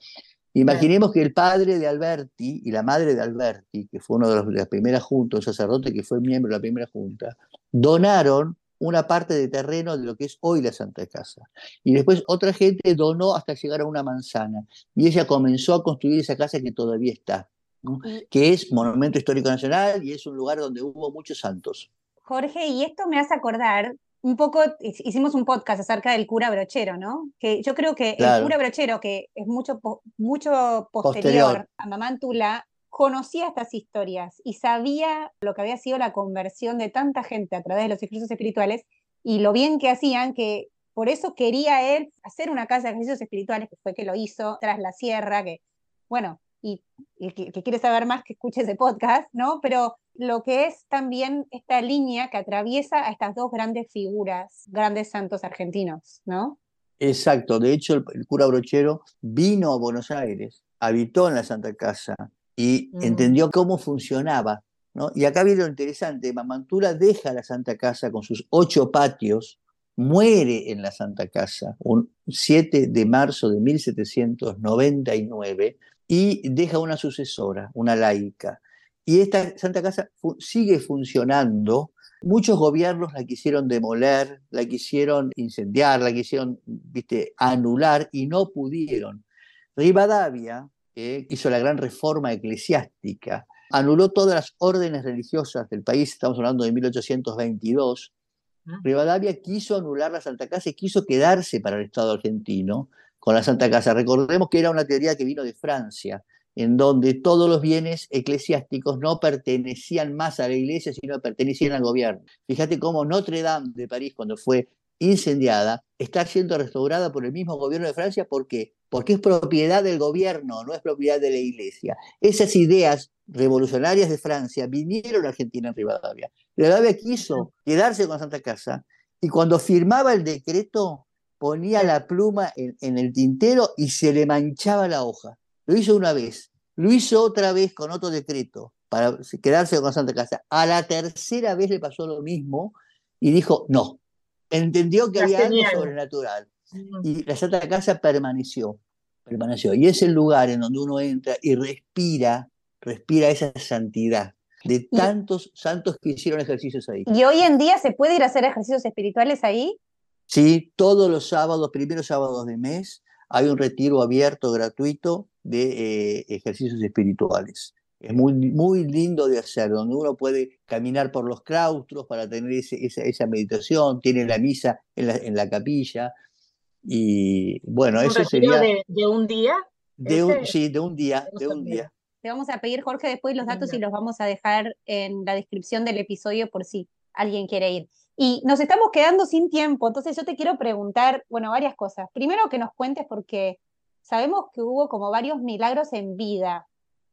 [SPEAKER 4] Imaginemos que el padre de Alberti y la madre de Alberti, que fue uno de, los, de las primeras juntas, un sacerdote que fue miembro de la primera junta, donaron una parte de terreno de lo que es hoy la Santa Casa. Y después otra gente donó hasta llegar a una manzana. Y ella comenzó a construir esa casa que todavía está, que es Monumento Histórico Nacional y es un lugar donde hubo muchos santos.
[SPEAKER 2] Jorge, y esto me hace acordar un poco, hicimos un podcast acerca del cura brochero, ¿no? Que yo creo que el cura brochero, que es mucho, mucho posterior, a Mamá Tula, conocía estas historias y sabía lo que había sido la conversión de tanta gente a través de los ejercicios espirituales y lo bien que hacían, que por eso quería él hacer una casa de ejercicios espirituales, que fue que lo hizo tras la sierra, que, bueno, y, que, quiere saber más que escuche ese podcast, ¿no? Pero lo que es también esta línea que atraviesa a estas dos grandes figuras, grandes santos argentinos, ¿no?
[SPEAKER 4] Exacto, de hecho el cura Brochero vino a Buenos Aires, habitó en la Santa Casa, y mm. entendió cómo funcionaba. ¿no? Y acá viene lo interesante, Mamantula deja la Santa Casa con sus ocho patios, muere en la Santa Casa un 7 de marzo de 1799 y deja una sucesora, una laica. Y esta Santa Casa sigue funcionando. Muchos gobiernos la quisieron demoler, la quisieron incendiar, la quisieron ¿viste? anular y no pudieron. Rivadavia, hizo la gran reforma eclesiástica, anuló todas las órdenes religiosas del país, estamos hablando de 1822. Ah. Rivadavia quiso anular la Santa Casa y quiso quedarse para el Estado argentino con la Santa Casa. Recordemos que era una teoría que vino de Francia, en donde todos los bienes eclesiásticos no pertenecían más a la iglesia, sino pertenecían al gobierno. Fíjate cómo Notre Dame de París, cuando fue incendiada, está siendo restaurada por el mismo gobierno de Francia. ¿Por qué? Porque es propiedad del gobierno, no es propiedad de la iglesia. Esas ideas revolucionarias de Francia vinieron a Argentina en Rivadavia. Rivadavia quiso quedarse con Santa Casa y cuando firmaba el decreto ponía la pluma en, el tintero y se le manchaba la hoja. Lo hizo una vez, lo hizo otra vez con otro decreto para quedarse con Santa Casa. A la tercera vez le pasó lo mismo y dijo, no, entendió que había algo sobrenatural. Y la Santa Casa permaneció, permaneció. Y es el lugar en donde uno entra y respira, respira esa santidad de tantos santos que hicieron ejercicios ahí.
[SPEAKER 2] ¿Y hoy en día se puede ir a hacer ejercicios espirituales ahí?
[SPEAKER 4] Sí, todos los sábados, primeros sábados de mes, hay un retiro abierto, gratuito, de eh, ejercicios espirituales. Es muy, muy lindo de hacer, donde uno puede caminar por los claustros para tener esa, meditación, tiene la misa en la, capilla. Y bueno, eso sería.
[SPEAKER 3] De, de un día?
[SPEAKER 4] De sí, de un día, de un día.
[SPEAKER 2] Te vamos a pedir, Jorge, después los datos y los vamos a dejar en la descripción del episodio por si alguien quiere ir. Y nos estamos quedando sin tiempo, entonces yo te quiero preguntar, bueno, varias cosas. Primero que nos cuentes porque sabemos que hubo como varios milagros en vida,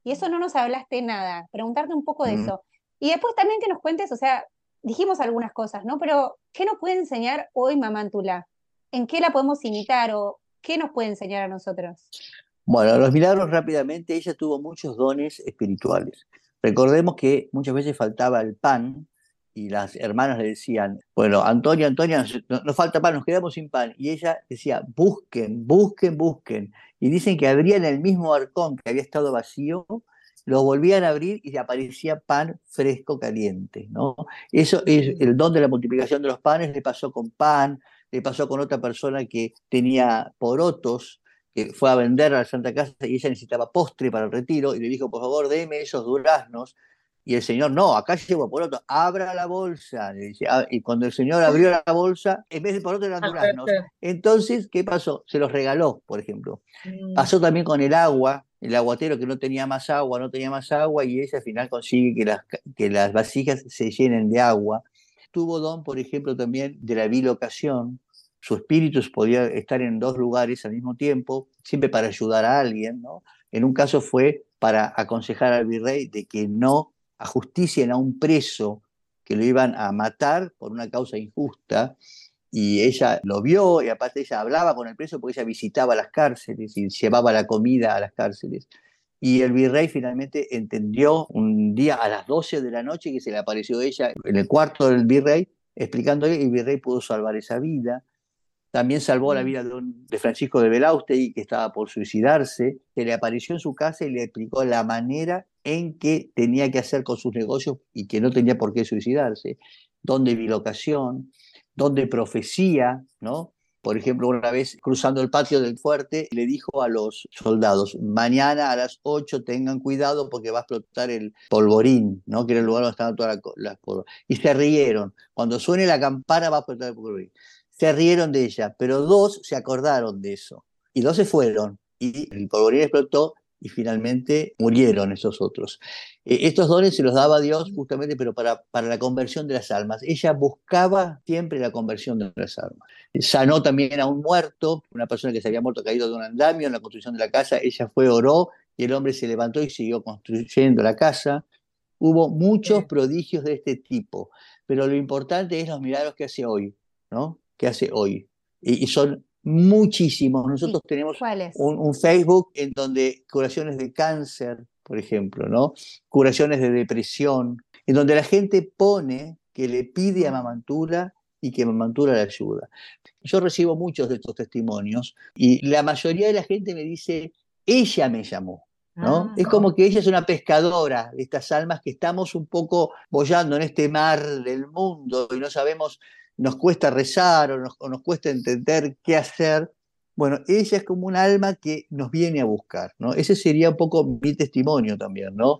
[SPEAKER 2] y eso no nos hablaste nada, preguntarte un poco de eso. Y después también que nos cuentes, o sea, dijimos algunas cosas, ¿no? Pero, ¿qué nos puede enseñar hoy Mamantula? ¿En qué la podemos imitar o qué nos puede enseñar a nosotros?
[SPEAKER 4] Bueno, los milagros rápidamente, ella tuvo muchos dones espirituales. Recordemos que muchas veces faltaba el pan y las hermanas le decían, bueno, Antonia, Antonia, nos, falta pan, nos quedamos sin pan. Y ella decía, busquen, busquen, busquen. Y dicen que abrían el mismo arcón que había estado vacío, lo volvían a abrir y aparecía pan fresco, caliente. ¿no? Eso es el don de la multiplicación de los panes, le pasó con pan, le pasó con otra persona que tenía porotos, que fue a vender a la Santa Casa y ella necesitaba postre para el retiro y le dijo, por favor, deme esos duraznos Y el señor, no, acá llevo por otro, abra la bolsa. Ah", y cuando el señor abrió la bolsa, en vez de por otro eran duraznos. Entonces, ¿qué pasó? Se los regaló, por ejemplo. Mm. Pasó también con el agua, el aguatero que no tenía más agua, no tenía más agua, y ella al final consigue que las, que las vasijas se llenen de agua. Tuvo don, por ejemplo, también de la bilocación. Su espíritu podía estar en dos lugares al mismo tiempo, siempre para ayudar a alguien. ¿no? En un caso fue para aconsejar al virrey de que no ajusticien a un preso que lo iban a matar por una causa injusta, y ella lo vio y aparte ella hablaba con el preso porque ella visitaba las cárceles y llevaba la comida a las cárceles. Y el virrey finalmente entendió un día a las 12 de la noche que se le apareció ella en el cuarto del virrey, explicándole y el virrey pudo salvar esa vida. También salvó la mm. vida de, de Francisco de Belaustegui, que estaba por suicidarse. Se le apareció en su casa y le explicó la manera en que tenía que hacer con sus negocios y que no tenía por qué suicidarse. Donde bilocación, donde profecía, ¿no? Por ejemplo, una vez cruzando el patio del fuerte, le dijo a los soldados, mañana a las 8 tengan cuidado porque va a explotar el polvorín, ¿no? que era el lugar donde estaban todas las, polvorín. Y se rieron. Cuando suene la campana va a explotar el polvorín. Se rieron de ella, pero dos se acordaron de eso. Y dos se fueron. Y el polvorín explotó y finalmente murieron esos otros. Eh, estos dones se los daba Dios justamente, pero para, para la conversión de las almas. Ella buscaba siempre la conversión de las almas. Sanó también a un muerto, una persona que se había muerto caído de un andamio en la construcción de la casa. Ella fue, oró y el hombre se levantó y siguió construyendo la casa. Hubo muchos prodigios de este tipo, pero lo importante es los milagros que hace hoy, ¿no? Que hace hoy. y son muchísimos. Nosotros tenemos un, Facebook en donde curaciones de cáncer, por ejemplo, ¿no? Curaciones de depresión, en donde la gente pone que le pide a Mamantura y que Mamantura le ayuda. Yo recibo muchos de estos testimonios y la mayoría de la gente me dice, ella me llamó. ¿no? Ah. es como que ella es una pescadora de estas almas que estamos un poco bollando en este mar del mundo y no sabemos nos cuesta rezar o nos, cuesta entender qué hacer, bueno, ella es como un alma que nos viene a buscar, ¿no? Ese sería un poco mi testimonio también, ¿no?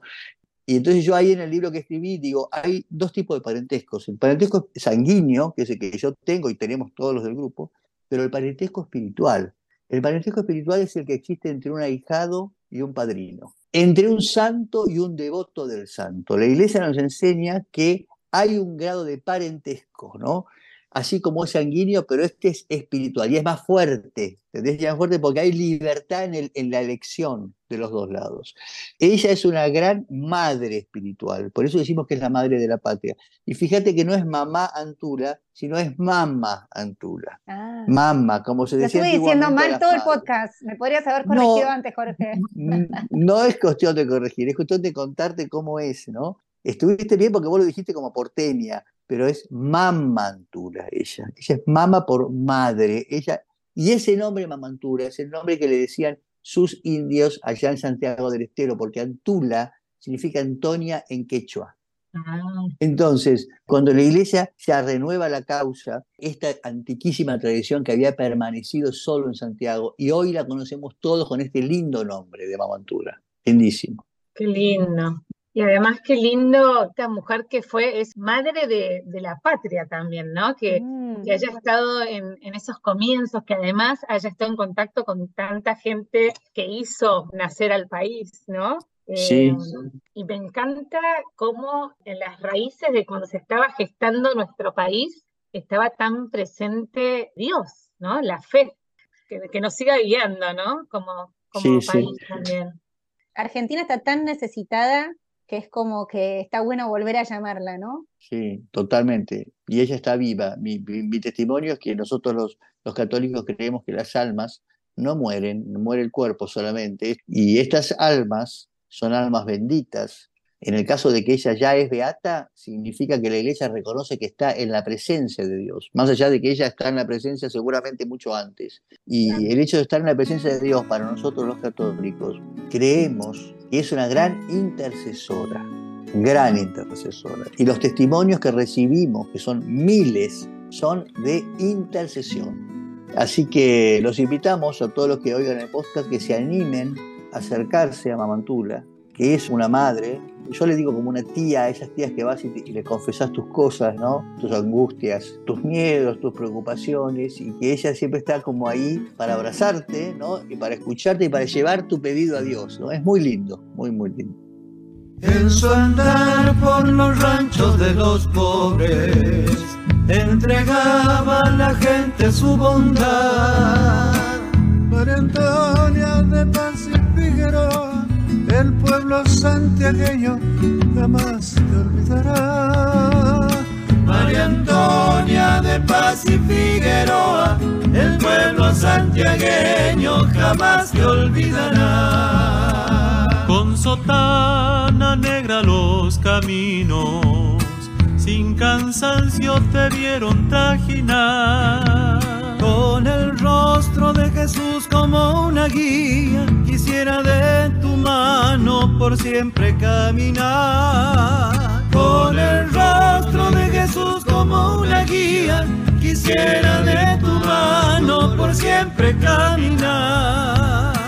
[SPEAKER 4] Y entonces yo ahí en el libro que escribí digo, hay dos tipos de parentescos. El parentesco sanguíneo, que es el que yo tengo y tenemos todos los del grupo, pero el parentesco espiritual. El parentesco espiritual es el que existe entre un ahijado y un padrino, entre un santo y un devoto del santo. La iglesia nos enseña que hay un grado de parentesco, ¿no? así como es sanguíneo, pero este es espiritual y es más fuerte, ¿entendés? Es más fuerte porque hay libertad en, el, en la elección de los dos lados. Ella es una gran madre espiritual, por eso decimos que es la madre de la patria. Y fíjate que no es mamá Antula, sino es mamá Antula. Ah. Mamá, como se decía.
[SPEAKER 2] estoy diciendo mal todo el podcast, me podrías haber corregido antes, Jorge.
[SPEAKER 4] No es cuestión de corregir, es cuestión de contarte cómo es, ¿no? Estuviste bien porque vos lo dijiste como porteña, pero es Mamantura ella. Ella es mama por madre. Ella, y ese nombre Mamantura es el nombre que le decían sus indios allá en Santiago del Estero, porque Antula significa Antonia en quechua. Ah. Entonces, cuando la iglesia se renueva la causa, esta antiquísima tradición que había permanecido solo en Santiago, y hoy la conocemos todos con este lindo nombre de Mamantura. Lindísimo.
[SPEAKER 3] Qué lindo. Y además qué lindo esta mujer que fue, es madre de, la patria también, ¿no? Que, mm. haya estado en, esos comienzos, que además haya estado en contacto con tanta gente que hizo nacer al país, ¿no?
[SPEAKER 4] Sí.
[SPEAKER 3] Eh, y me encanta cómo en las raíces de cuando se estaba gestando nuestro país estaba tan presente Dios, ¿no? La fe, que, nos siga guiando, ¿no? Como, como país también.
[SPEAKER 2] Argentina está tan necesitada que es como que está bueno volver a llamarla, ¿no?
[SPEAKER 4] Sí, totalmente. Y ella está viva. Mi, testimonio es que nosotros los, los católicos creemos que las almas no mueren, muere el cuerpo solamente. Y estas almas son almas benditas. En el caso de que ella ya es beata, significa que la iglesia reconoce que está en la presencia de Dios, más allá de que ella está en la presencia seguramente mucho antes. Y el hecho de estar en la presencia de Dios para nosotros los católicos, creemos y es una gran intercesora, gran intercesora. Y los testimonios que recibimos, que son miles, son de intercesión. Así que los invitamos a todos los que oigan el podcast que se animen a acercarse a Mamantula, que es una madre yo le digo como una tía, a esas tías que vas y, le confesas tus cosas, ¿no? Tus angustias, tus miedos, tus preocupaciones, y que ella siempre está como ahí para abrazarte, ¿no? Y para escucharte y para llevar tu pedido a Dios, ¿no? Es muy lindo, muy, muy lindo.
[SPEAKER 5] En su andar por los ranchos de los pobres, entregaba a la gente su bondad. María Antonia de Paz y Figueroa, el pueblo santiagueño jamás te olvidará. María Antonia de Paz y Figueroa, el pueblo santiagueño jamás te olvidará.
[SPEAKER 6] Con sotana negra los caminos, sin cansancio te vieron trajinar.
[SPEAKER 5] Con el rostro de Jesús como una guía, quisiera de tu mano por siempre caminar. Con el rostro de Jesús como una guía, quisiera de tu mano por siempre caminar.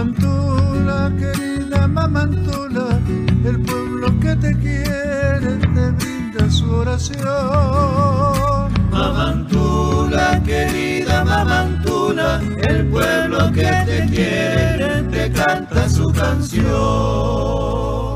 [SPEAKER 5] Mamantula, querida mamantula, el pueblo que te quiere te brinda su oración. Mamantula, querida mamantula, el pueblo que te quiere te canta su canción.